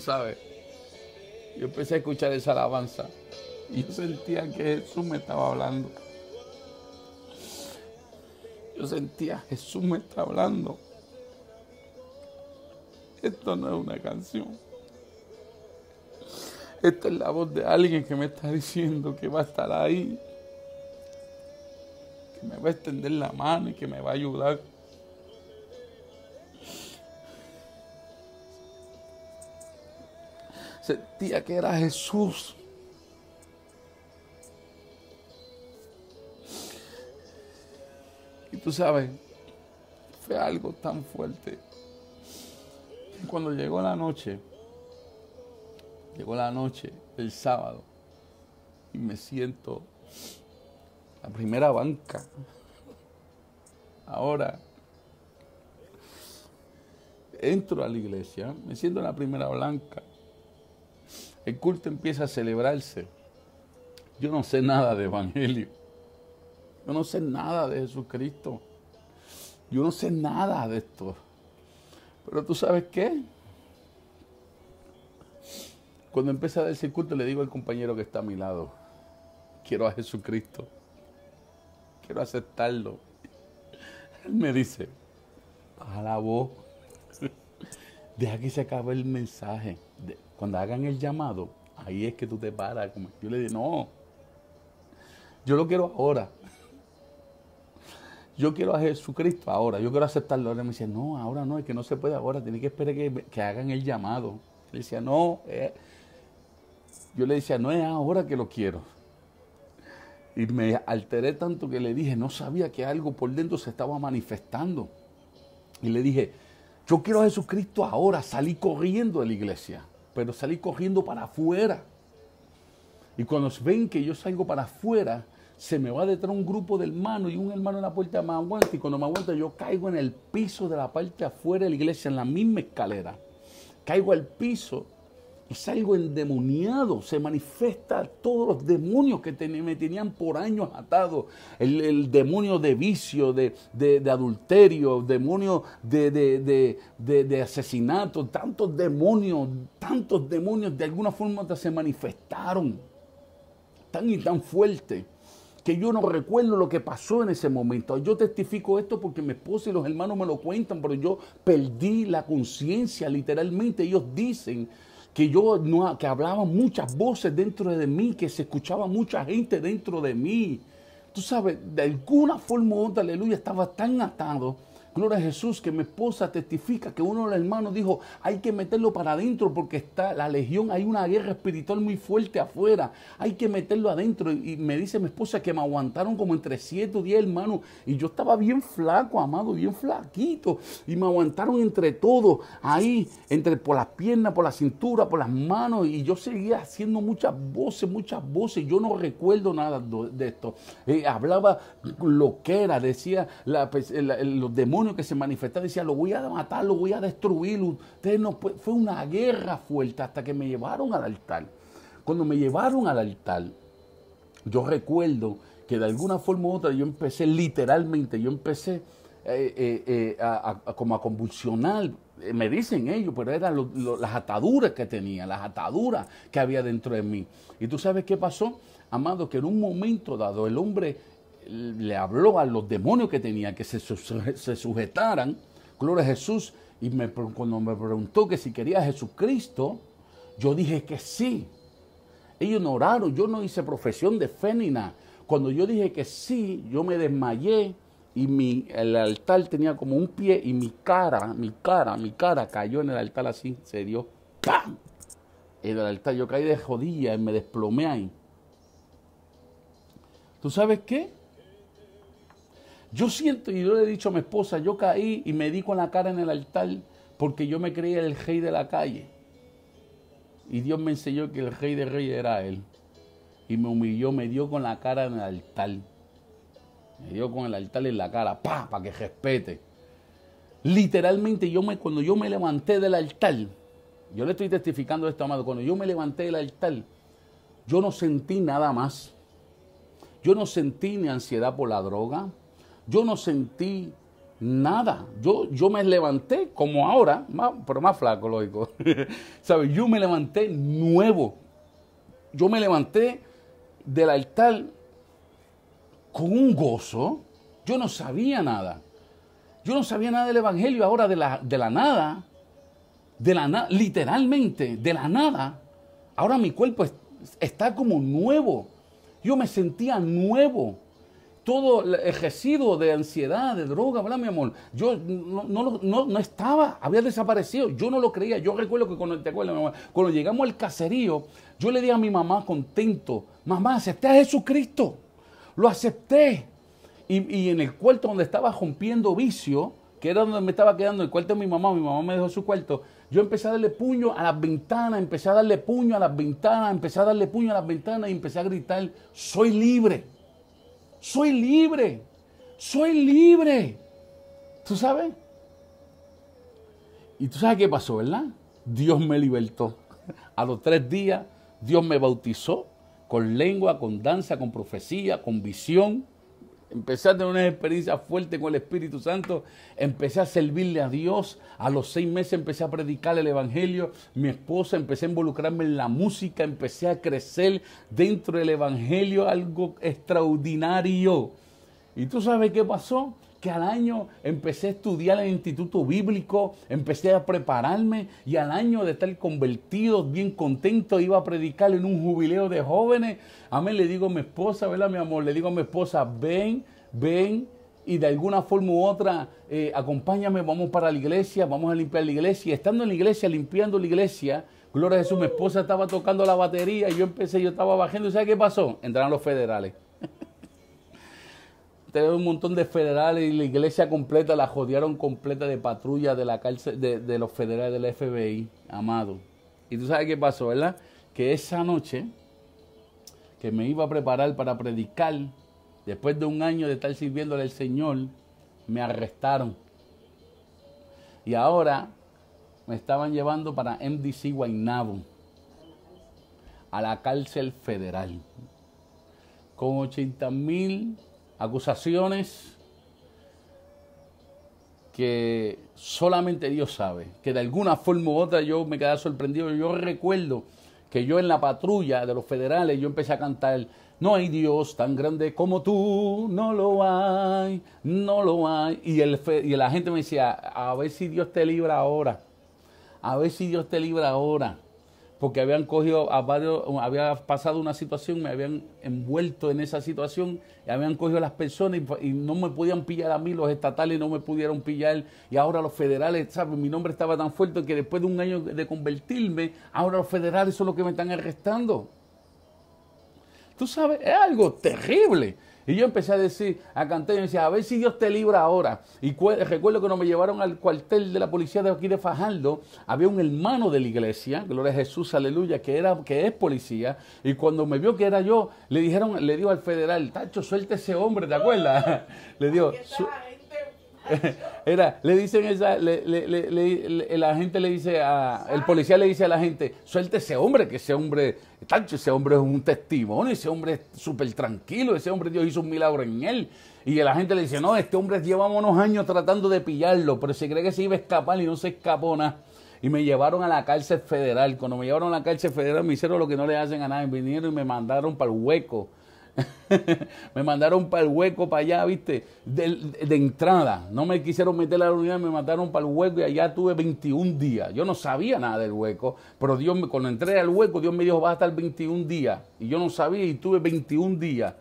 Sabes, yo empecé a escuchar esa alabanza y yo sentía que Jesús me estaba hablando. Yo sentía, Jesús me está hablando. Esto no es una canción. Esta es la voz de alguien que me está diciendo que va a estar ahí, que me va a extender la mano y que me va a ayudar. Sentía que era Jesús. Y tú sabes, fue algo tan fuerte. Cuando llegó la noche, llegó la noche del sábado y me siento la primera banca. Ahora entro a la iglesia, me siento en la primera blanca el culto empieza a celebrarse. Yo no sé nada de Evangelio. Yo no sé nada de Jesucristo. Yo no sé nada de esto. Pero tú sabes qué? Cuando empieza a decir culto le digo al compañero que está a mi lado, quiero a Jesucristo. Quiero aceptarlo. Él me dice, baja la voz. Deja se acabe el mensaje. Cuando hagan el llamado, ahí es que tú te paras. Yo le digo, no, yo lo quiero ahora. Yo quiero a Jesucristo ahora, yo quiero aceptarlo ahora. Me dice, no, ahora no, es que no se puede ahora, tiene que esperar que, hagan el llamado. Le decía, no, eh". yo le decía, no es ahora que lo quiero. Y me alteré tanto que le dije, no sabía que algo por dentro se estaba manifestando. Y le dije, yo quiero a Jesucristo ahora, salí corriendo de la iglesia pero salí cogiendo para afuera. Y cuando ven que yo salgo para afuera, se me va detrás un grupo de hermanos y un hermano en la puerta me aguanta y cuando me aguanta yo caigo en el piso de la parte afuera de la iglesia, en la misma escalera. Caigo al piso y salgo endemoniado. Se manifiesta todos los demonios que me tenían por años atado. El, demonio de vicio, de, adulterio, demonio de, de, asesinato. Tantos demonios, tantos demonios de alguna forma se manifestaron. Tan y tan fuerte que yo no recuerdo lo que pasó en ese momento. Yo testifico esto porque mi esposa y los hermanos me lo cuentan, pero yo perdí la conciencia literalmente. Ellos dicen que yo no, que hablaba muchas voces dentro de mí, que se escuchaba mucha gente dentro de mí. Tú sabes, de alguna forma u otra, aleluya, estaba tan atado Gloria a Jesús, que mi esposa testifica que uno de los hermanos dijo, hay que meterlo para adentro porque está la legión, hay una guerra espiritual muy fuerte afuera, hay que meterlo adentro. Y me dice mi esposa que me aguantaron como entre siete o diez hermanos y yo estaba bien flaco, amado, bien flaquito. Y me aguantaron entre todos, ahí, entre por las piernas, por la cintura, por las manos. Y yo seguía haciendo muchas voces, muchas voces. Yo no recuerdo nada de esto. Eh, hablaba lo que era, decía pues, los demonios que se manifestaba decía, lo voy a matar, lo voy a destruir. Ustedes no, fue una guerra fuerte hasta que me llevaron al altar. Cuando me llevaron al altar, yo recuerdo que de alguna forma u otra yo empecé literalmente, yo empecé eh, eh, eh, a, como a convulsionar, me dicen ellos, pero eran las ataduras que tenía, las ataduras que había dentro de mí. Y tú sabes qué pasó, amado, que en un momento dado el hombre le habló a los demonios que tenía que se, sujetaran, gloria a Jesús, y me, cuando me preguntó que si quería a Jesucristo, yo dije que sí. Ellos no oraron, yo no hice profesión de fe ni nada. Cuando yo dije que sí, yo me desmayé y mi, el altar tenía como un pie y mi cara, mi cara, mi cara cayó en el altar así, se dio ¡pam! En el altar yo caí de jodilla y me desplomé ahí. ¿Tú sabes qué? Yo siento, y yo le he dicho a mi esposa, yo caí y me di con la cara en el altar porque yo me creía el rey de la calle. Y Dios me enseñó que el rey de reyes era Él. Y me humilló, me dio con la cara en el altar. Me dio con el altar en la cara, pa, para que respete. Literalmente, yo me, cuando yo me levanté del altar, yo le estoy testificando esto, amado, cuando yo me levanté del altar, yo no sentí nada más. Yo no sentí ni ansiedad por la droga, yo no sentí nada. Yo, yo me levanté como ahora, pero más flaco, lógico. ¿Sabes? Yo me levanté nuevo. Yo me levanté del altar con un gozo. Yo no sabía nada. Yo no sabía nada del Evangelio ahora de la, de la nada. De la literalmente, de la nada. Ahora mi cuerpo está como nuevo. Yo me sentía nuevo todo residuo de ansiedad, de droga, ¿verdad, mi amor? Yo no, no, estaba, había desaparecido. Yo no lo creía. Yo recuerdo que cuando, ¿te acuerdas, mi cuando llegamos al caserío, yo le dije a mi mamá contento, mamá, acepté a Jesucristo. Lo acepté. Y, en el cuarto donde estaba rompiendo vicio, que era donde me estaba quedando, el cuarto de mi mamá, mi mamá me dejó su cuarto, yo empecé a darle puño a las ventanas, empecé a darle puño a las ventanas, empecé a darle puño a las ventanas y empecé a gritar, soy libre soy libre, soy libre. ¿Tú sabes? Y tú sabes qué pasó, ¿verdad? Dios me libertó. A los tres días, Dios me bautizó con lengua, con danza, con profecía, con visión. Empecé a tener una experiencia fuerte con el Espíritu Santo. Empecé a servirle a Dios. A los seis meses empecé a predicar el Evangelio. Mi esposa empecé a involucrarme en la música. Empecé a crecer dentro del Evangelio. Algo extraordinario. ¿Y tú sabes qué pasó? Que al año empecé a estudiar en el Instituto Bíblico, empecé a prepararme y al año de estar convertido, bien contento, iba a predicar en un jubileo de jóvenes. Amén, le digo a mi esposa, ¿verdad, mi amor? Le digo a mi esposa, ven, ven y de alguna forma u otra, eh, acompáñame, vamos para la iglesia, vamos a limpiar la iglesia. Estando en la iglesia, limpiando la iglesia, Gloria a Jesús, mi esposa estaba tocando la batería y yo empecé, yo estaba bajando. ¿Y sabes qué pasó? Entraron los federales tenemos un montón de federales y la iglesia completa la jodearon completa de patrulla de la cárcel de, los federales del FBI, amado. Y tú sabes qué pasó, ¿verdad? Que esa noche que me iba a preparar para predicar, después de un año de estar sirviéndole al Señor, me arrestaron. Y ahora me estaban llevando para MDC Guaynabo, a la cárcel federal, con 80 mil acusaciones que solamente Dios sabe, que de alguna forma u otra yo me quedé sorprendido. Yo recuerdo que yo en la patrulla de los federales yo empecé a cantar, no hay Dios tan grande como tú, no lo hay, no lo hay. Y, el, y la gente me decía, a ver si Dios te libra ahora, a ver si Dios te libra ahora porque habían cogido a varios, había pasado una situación, me habían envuelto en esa situación, y habían cogido a las personas y, no me podían pillar a mí, los estatales no me pudieron pillar, y ahora los federales, ¿sabes? Mi nombre estaba tan fuerte que después de un año de convertirme, ahora los federales son los que me están arrestando. Tú sabes, es algo terrible. Y yo empecé a decir, a cantar, y decía, a ver si Dios te libra ahora. Y recuerdo que nos me llevaron al cuartel de la policía de aquí de Fajardo. Había un hermano de la iglesia, gloria a Jesús, aleluya, que era, que es policía. Y cuando me vio que era yo, le dijeron, le dio al federal, Tacho, suelte ese hombre, ¿te acuerdas? le dio. Era, le dicen esa, le, le, la gente le dice a, el policía le dice a la gente, suelte ese hombre, que ese hombre, ese hombre es un testimonio, ese hombre es súper tranquilo, ese hombre Dios hizo un milagro en él. Y la gente le dice, no, este hombre llevamos unos años tratando de pillarlo, pero se cree que se iba a escapar y no se escapó nada. Y me llevaron a la cárcel federal. Cuando me llevaron a la cárcel federal me hicieron lo que no le hacen a nadie. Vinieron y me mandaron para el hueco me mandaron para el hueco, para allá, ¿viste? De, entrada. No me quisieron meter a la unidad, me mandaron para el hueco y allá tuve 21 días. Yo no sabía nada del hueco, pero Dios, cuando entré al hueco, Dios me dijo, vas a estar 21 días. Y yo no sabía y tuve 21 días.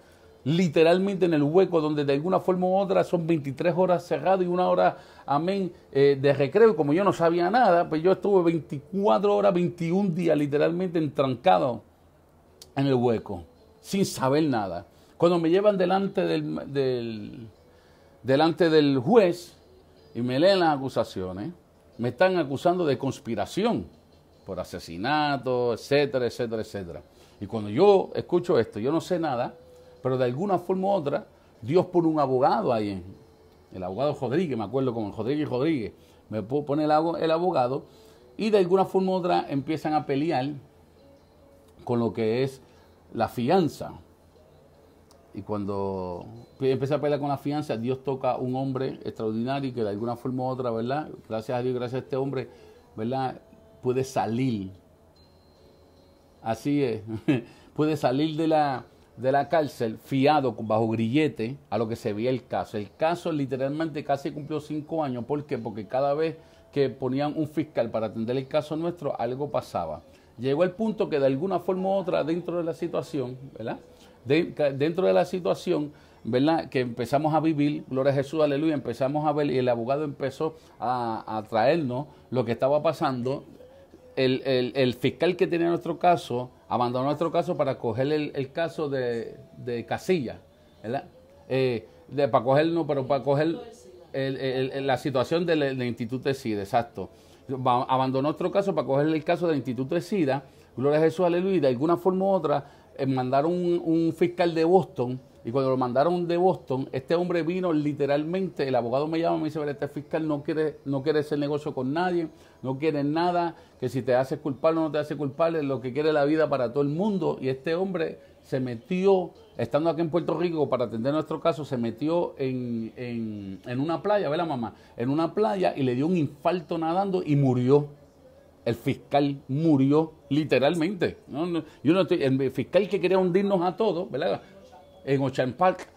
Literalmente en el hueco, donde de alguna forma u otra son 23 horas cerrado y una hora, amén, eh, de recreo. Como yo no sabía nada, pues yo estuve 24 horas, 21 días literalmente entrancado en el hueco sin saber nada. Cuando me llevan delante del, delante del juez y me leen las acusaciones, me están acusando de conspiración por asesinato, etcétera, etcétera, etcétera. Y cuando yo escucho esto, yo no sé nada, pero de alguna forma u otra, Dios pone un abogado ahí, el abogado Rodríguez, me acuerdo con Rodríguez Rodríguez, me pone el abogado y de alguna forma u otra empiezan a pelear con lo que es la fianza. Y cuando empecé a pelear con la fianza, Dios toca a un hombre extraordinario que de alguna forma u otra, ¿verdad? Gracias a Dios, gracias a este hombre, ¿verdad? Puede salir. Así es. puede salir de la, de la cárcel fiado bajo grillete a lo que se veía el caso. El caso literalmente casi cumplió cinco años. ¿Por qué? Porque cada vez que ponían un fiscal para atender el caso nuestro, algo pasaba llegó el punto que de alguna forma u otra dentro de la situación, ¿verdad? dentro de la situación, ¿verdad? Que empezamos a vivir, gloria a Jesús, aleluya, empezamos a ver y el abogado empezó a, traernos lo que estaba pasando. El, fiscal que tenía nuestro caso abandonó nuestro caso para coger el, caso de, Casilla, ¿verdad? Eh, de, para coger, no, pero para coger la situación del, Instituto de CIDE, exacto abandonó otro caso para coger el caso del Instituto de SIDA, Gloria a Jesús, aleluya, de alguna forma u otra eh, mandaron un, fiscal de Boston, y cuando lo mandaron de Boston, este hombre vino literalmente, el abogado me llama y me dice, este fiscal no quiere, no quiere hacer negocio con nadie, no quiere nada, que si te hace culpable o no te hace culpable, lo que quiere la vida para todo el mundo, y este hombre se metió, estando aquí en Puerto Rico para atender nuestro caso, se metió en, en, una playa, ¿ve la mamá? En una playa y le dio un infarto nadando y murió. El fiscal murió literalmente. ¿no? Yo el fiscal que quería hundirnos a todos, ¿verdad? En Ocean Park,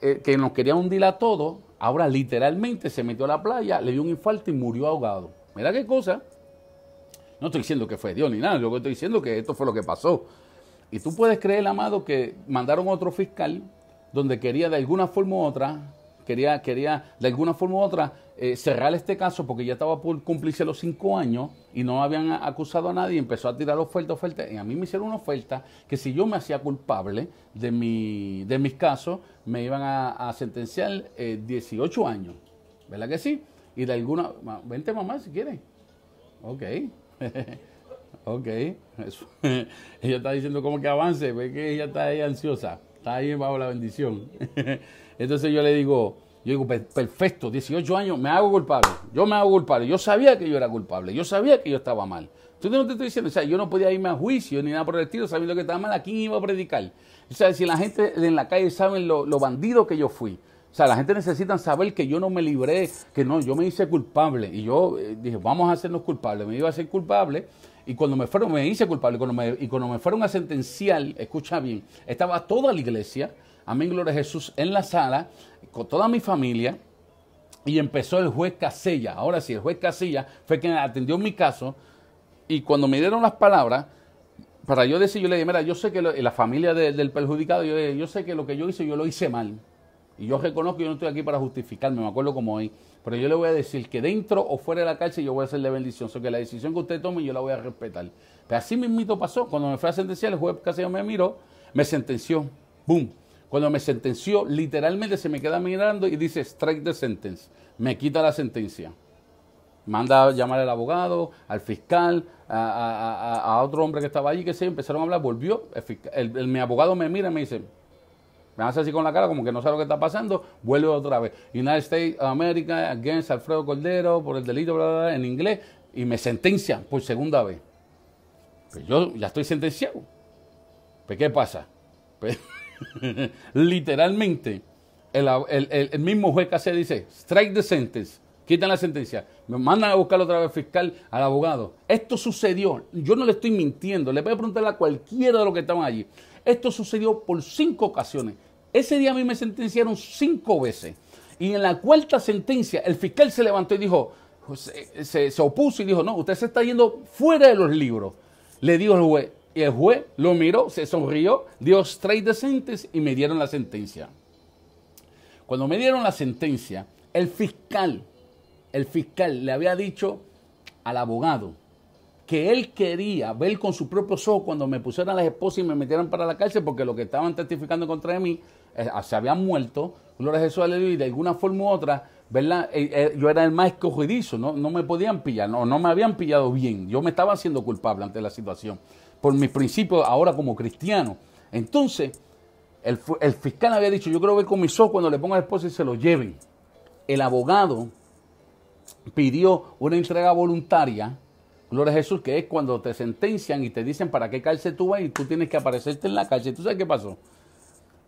eh, que nos quería hundir a todos, ahora literalmente se metió a la playa, le dio un infarto y murió ahogado. Mira qué cosa. No estoy diciendo que fue Dios ni nada, lo que estoy diciendo que esto fue lo que pasó. Y tú puedes creer, amado, que mandaron otro fiscal donde quería de alguna forma u otra, quería, quería de alguna forma u otra eh, cerrar este caso porque ya estaba por cumplirse los cinco años y no habían acusado a nadie, empezó a tirar oferta, oferta, y a mí me hicieron una oferta que si yo me hacía culpable de, mi, de mis casos, me iban a, sentenciar 18 eh, años, ¿verdad que sí? Y de alguna, vente mamá si quieres, ok. Ok, ella está diciendo como que avance, ve que ella está ahí ansiosa. está ahí bajo la bendición. Entonces yo le digo, yo digo, perfecto, 18 años, me hago culpable. Yo me hago culpable. Yo sabía que yo era culpable. Yo sabía que yo estaba mal. Entonces no te estoy diciendo, o sea, yo no podía irme a juicio ni nada por el estilo, sabiendo que estaba mal, ¿a quién iba a predicar? O sea, si la gente en la calle sabe lo, bandido que yo fui, o sea, la gente necesita saber que yo no me libré, que no, yo me hice culpable. Y yo eh, dije, vamos a hacernos culpables. Me iba a hacer culpable. Y cuando me fueron, me hice culpable. Cuando me, y cuando me fueron a sentenciar, escucha bien, estaba toda la iglesia, amén, gloria a Jesús, en la sala, con toda mi familia. Y empezó el juez Casella. Ahora sí, el juez Casella fue quien atendió mi caso. Y cuando me dieron las palabras, para yo decir, yo le dije, mira, yo sé que la familia del perjudicado, yo, yo sé que lo que yo hice, yo lo hice mal. Y yo reconozco que yo no estoy aquí para justificarme, me acuerdo como hoy. Pero yo le voy a decir que dentro o fuera de la cárcel yo voy a hacerle bendición. O sea, que la decisión que usted tome yo la voy a respetar. Pero así mismito pasó. Cuando me fue a sentenciar, el juez casi me miró, me sentenció. ¡Boom! Cuando me sentenció, literalmente se me queda mirando y dice strike the sentence. Me quita la sentencia. Manda a llamar al abogado, al fiscal, a, otro hombre que estaba allí, que se empezaron a hablar, volvió. mi abogado me mira y me dice, me hace así con la cara como que no sabe lo que está pasando, vuelve otra vez. United States of America against Alfredo Cordero por el delito bla, en inglés y me sentencian por segunda vez. Pues yo ya estoy sentenciado. Pues ¿qué pasa? Pues, literalmente, el, mismo juez que dice, strike the sentence, quitan la sentencia, me mandan a buscar otra vez fiscal al abogado. Esto sucedió, yo no le estoy mintiendo, le voy a preguntar a cualquiera de los que estaban allí. Esto sucedió por cinco ocasiones. Ese día a mí me sentenciaron cinco veces. Y en la cuarta sentencia, el fiscal se levantó y dijo, se, opuso y dijo, no, usted se está yendo fuera de los libros. Le dijo el juez, y el juez lo miró, se sonrió, dio straight decentes y me dieron la sentencia. Cuando me dieron la sentencia, el fiscal, el fiscal le había dicho al abogado que él quería ver con su propio ojos cuando me pusieran las esposas y me metieran para la cárcel porque lo que estaban testificando contra mí eh, se habían muerto, gloria a Jesús, y de alguna forma u otra, ¿verdad? Eh, eh, yo era el más escogidizo, ¿no? me podían pillar, no me habían pillado bien, yo me estaba haciendo culpable ante la situación, por mis principios ahora como cristiano. Entonces, el, el fiscal había dicho, yo creo ver con mis ojos cuando le pongan la esposa y se lo lleven. El abogado pidió una entrega voluntaria, Gloria a Jesús, que es cuando te sentencian y te dicen para qué cárcel tú vas y tú tienes que aparecerte en la cárcel. ¿Tú sabes qué pasó?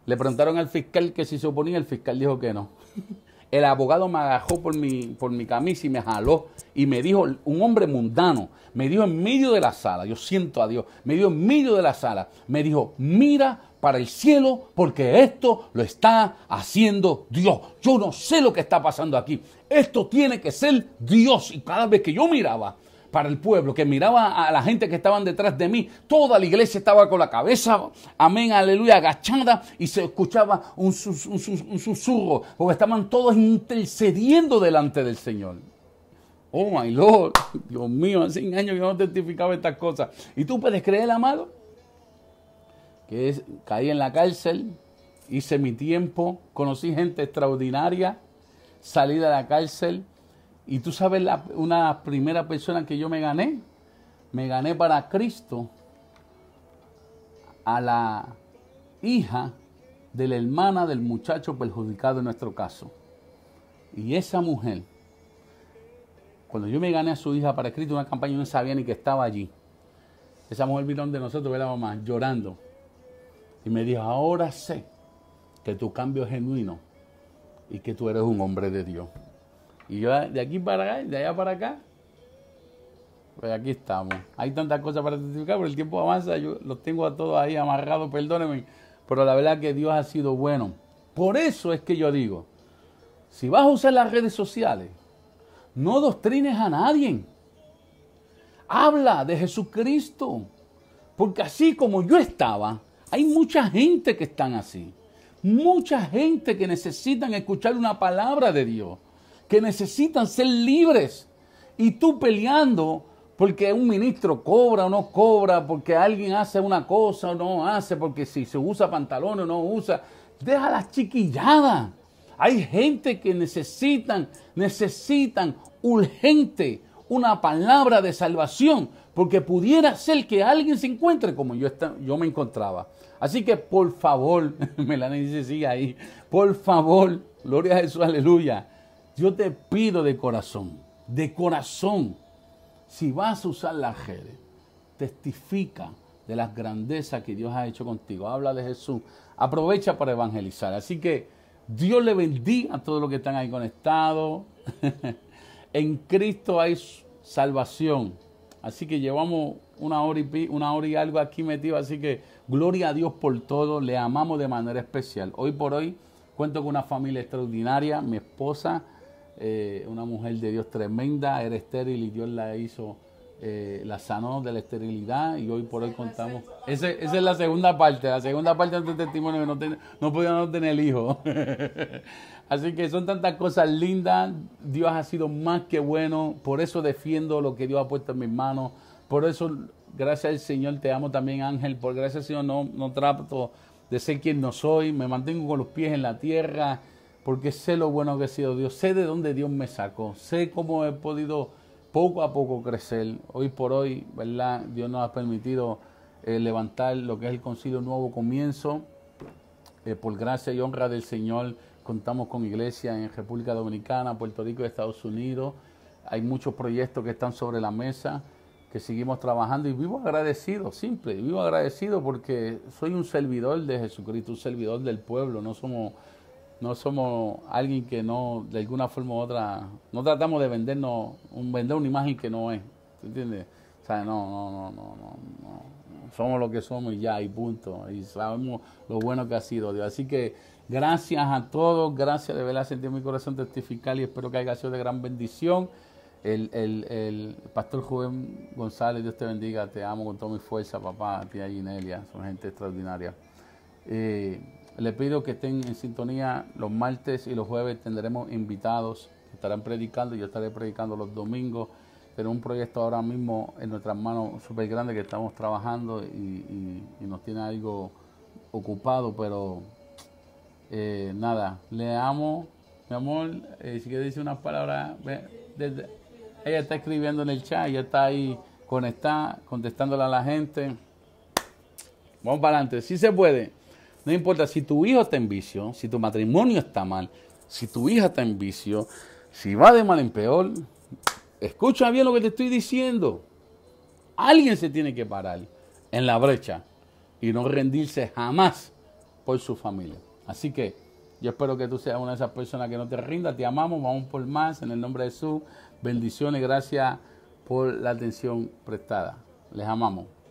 Le preguntaron al fiscal que si se oponía, el fiscal dijo que no. El abogado me agajó por mi, por mi camisa y me jaló y me dijo, un hombre mundano, me dijo en medio de la sala, yo siento a Dios, me dijo en medio de la sala, me dijo, mira para el cielo porque esto lo está haciendo Dios. Yo no sé lo que está pasando aquí. Esto tiene que ser Dios. Y cada vez que yo miraba, para el pueblo, que miraba a la gente que estaban detrás de mí. Toda la iglesia estaba con la cabeza, amén, aleluya, agachada y se escuchaba un, susurro, porque estaban todos intercediendo delante del Señor. Oh my Lord, Dios mío, hace años que no testificaba estas cosas. ¿Y tú puedes creer, amado? Que caí en la cárcel, hice mi tiempo, conocí gente extraordinaria, salí de la cárcel, y tú sabes la, una primera persona que yo me gané. Me gané para Cristo a la hija de la hermana del muchacho perjudicado en nuestro caso. Y esa mujer, cuando yo me gané a su hija para Cristo, una campaña, no sabía ni que estaba allí. Esa mujer vino de nosotros, la mamá, llorando. Y me dijo, ahora sé que tu cambio es genuino y que tú eres un hombre de Dios. Y yo de aquí para acá, de allá para acá, pues aquí estamos. Hay tantas cosas para testificar, pero el tiempo avanza, yo los tengo a todos ahí amarrados, perdónenme, pero la verdad que Dios ha sido bueno. Por eso es que yo digo, si vas a usar las redes sociales, no doctrines a nadie. Habla de Jesucristo. Porque así como yo estaba, hay mucha gente que están así. Mucha gente que necesitan escuchar una palabra de Dios que necesitan ser libres. Y tú peleando porque un ministro cobra o no cobra, porque alguien hace una cosa o no hace, porque si se usa pantalón o no usa, deja las chiquilladas. Hay gente que necesitan, necesitan urgente una palabra de salvación, porque pudiera ser que alguien se encuentre como yo, yo me encontraba. Así que por favor, Melanie dice, sigue ahí, por favor, gloria a Jesús, aleluya. Yo te pido de corazón, de corazón, si vas a usar las redes, testifica de las grandezas que Dios ha hecho contigo. Habla de Jesús. Aprovecha para evangelizar. Así que Dios le bendiga a todos los que están ahí conectados. en Cristo hay salvación. Así que llevamos una hora, y, una hora y algo aquí metido. Así que gloria a Dios por todo. Le amamos de manera especial. Hoy por hoy cuento con una familia extraordinaria. Mi esposa, eh, una mujer de Dios tremenda, era estéril y Dios la hizo eh, la sanó de la esterilidad y hoy por hoy contamos. esa es la segunda parte, la segunda parte de testimonio que no, ten, no tener hijo. Así que son tantas cosas lindas. Dios ha sido más que bueno. Por eso defiendo lo que Dios ha puesto en mis manos. Por eso, gracias al Señor, te amo también, Ángel. Por gracias al Señor, no, no trato de ser quien no soy. Me mantengo con los pies en la tierra porque sé lo bueno que ha sido Dios. Sé de dónde Dios me sacó. Sé cómo he podido poco a poco crecer. Hoy por hoy, ¿verdad? Dios nos ha permitido eh, levantar lo que es el concilio Nuevo Comienzo. Eh, por gracia y honra del Señor, contamos con iglesia en República Dominicana, Puerto Rico y Estados Unidos. Hay muchos proyectos que están sobre la mesa, que seguimos trabajando y vivo agradecido, simple, vivo agradecido porque soy un servidor de Jesucristo, un servidor del pueblo, no somos no somos alguien que no, de alguna forma u otra, no tratamos de vendernos, un, vender una imagen que no es, ¿entiendes? O sea, no, no, no, no, no, somos lo que somos y ya, y punto, y sabemos lo bueno que ha sido Dios. Así que gracias a todos, gracias de verdad, sentí mi corazón testificar y espero que haya sido de gran bendición. El, el, el pastor Juven González, Dios te bendiga, te amo con toda mi fuerza, papá, a ti y Nelia, son gente extraordinaria. Eh, le pido que estén en sintonía los martes y los jueves tendremos invitados que estarán predicando. Yo estaré predicando los domingos. Pero un proyecto ahora mismo en nuestras manos súper grande que estamos trabajando y, nos tiene algo ocupado. Pero eh, nada, le amo, mi amor. Eh, si quiere decir unas palabras, ella está escribiendo en el chat, ella está ahí conectada, contestándole a la gente. Vamos para adelante, si se puede. No importa si tu hijo está en vicio, si tu matrimonio está mal, si tu hija está en vicio, si va de mal en peor, escucha bien lo que te estoy diciendo. Alguien se tiene que parar en la brecha y no rendirse jamás por su familia. Así que yo espero que tú seas una de esas personas que no te rinda. Te amamos, vamos por más en el nombre de Jesús. Bendiciones, gracias por la atención prestada. Les amamos.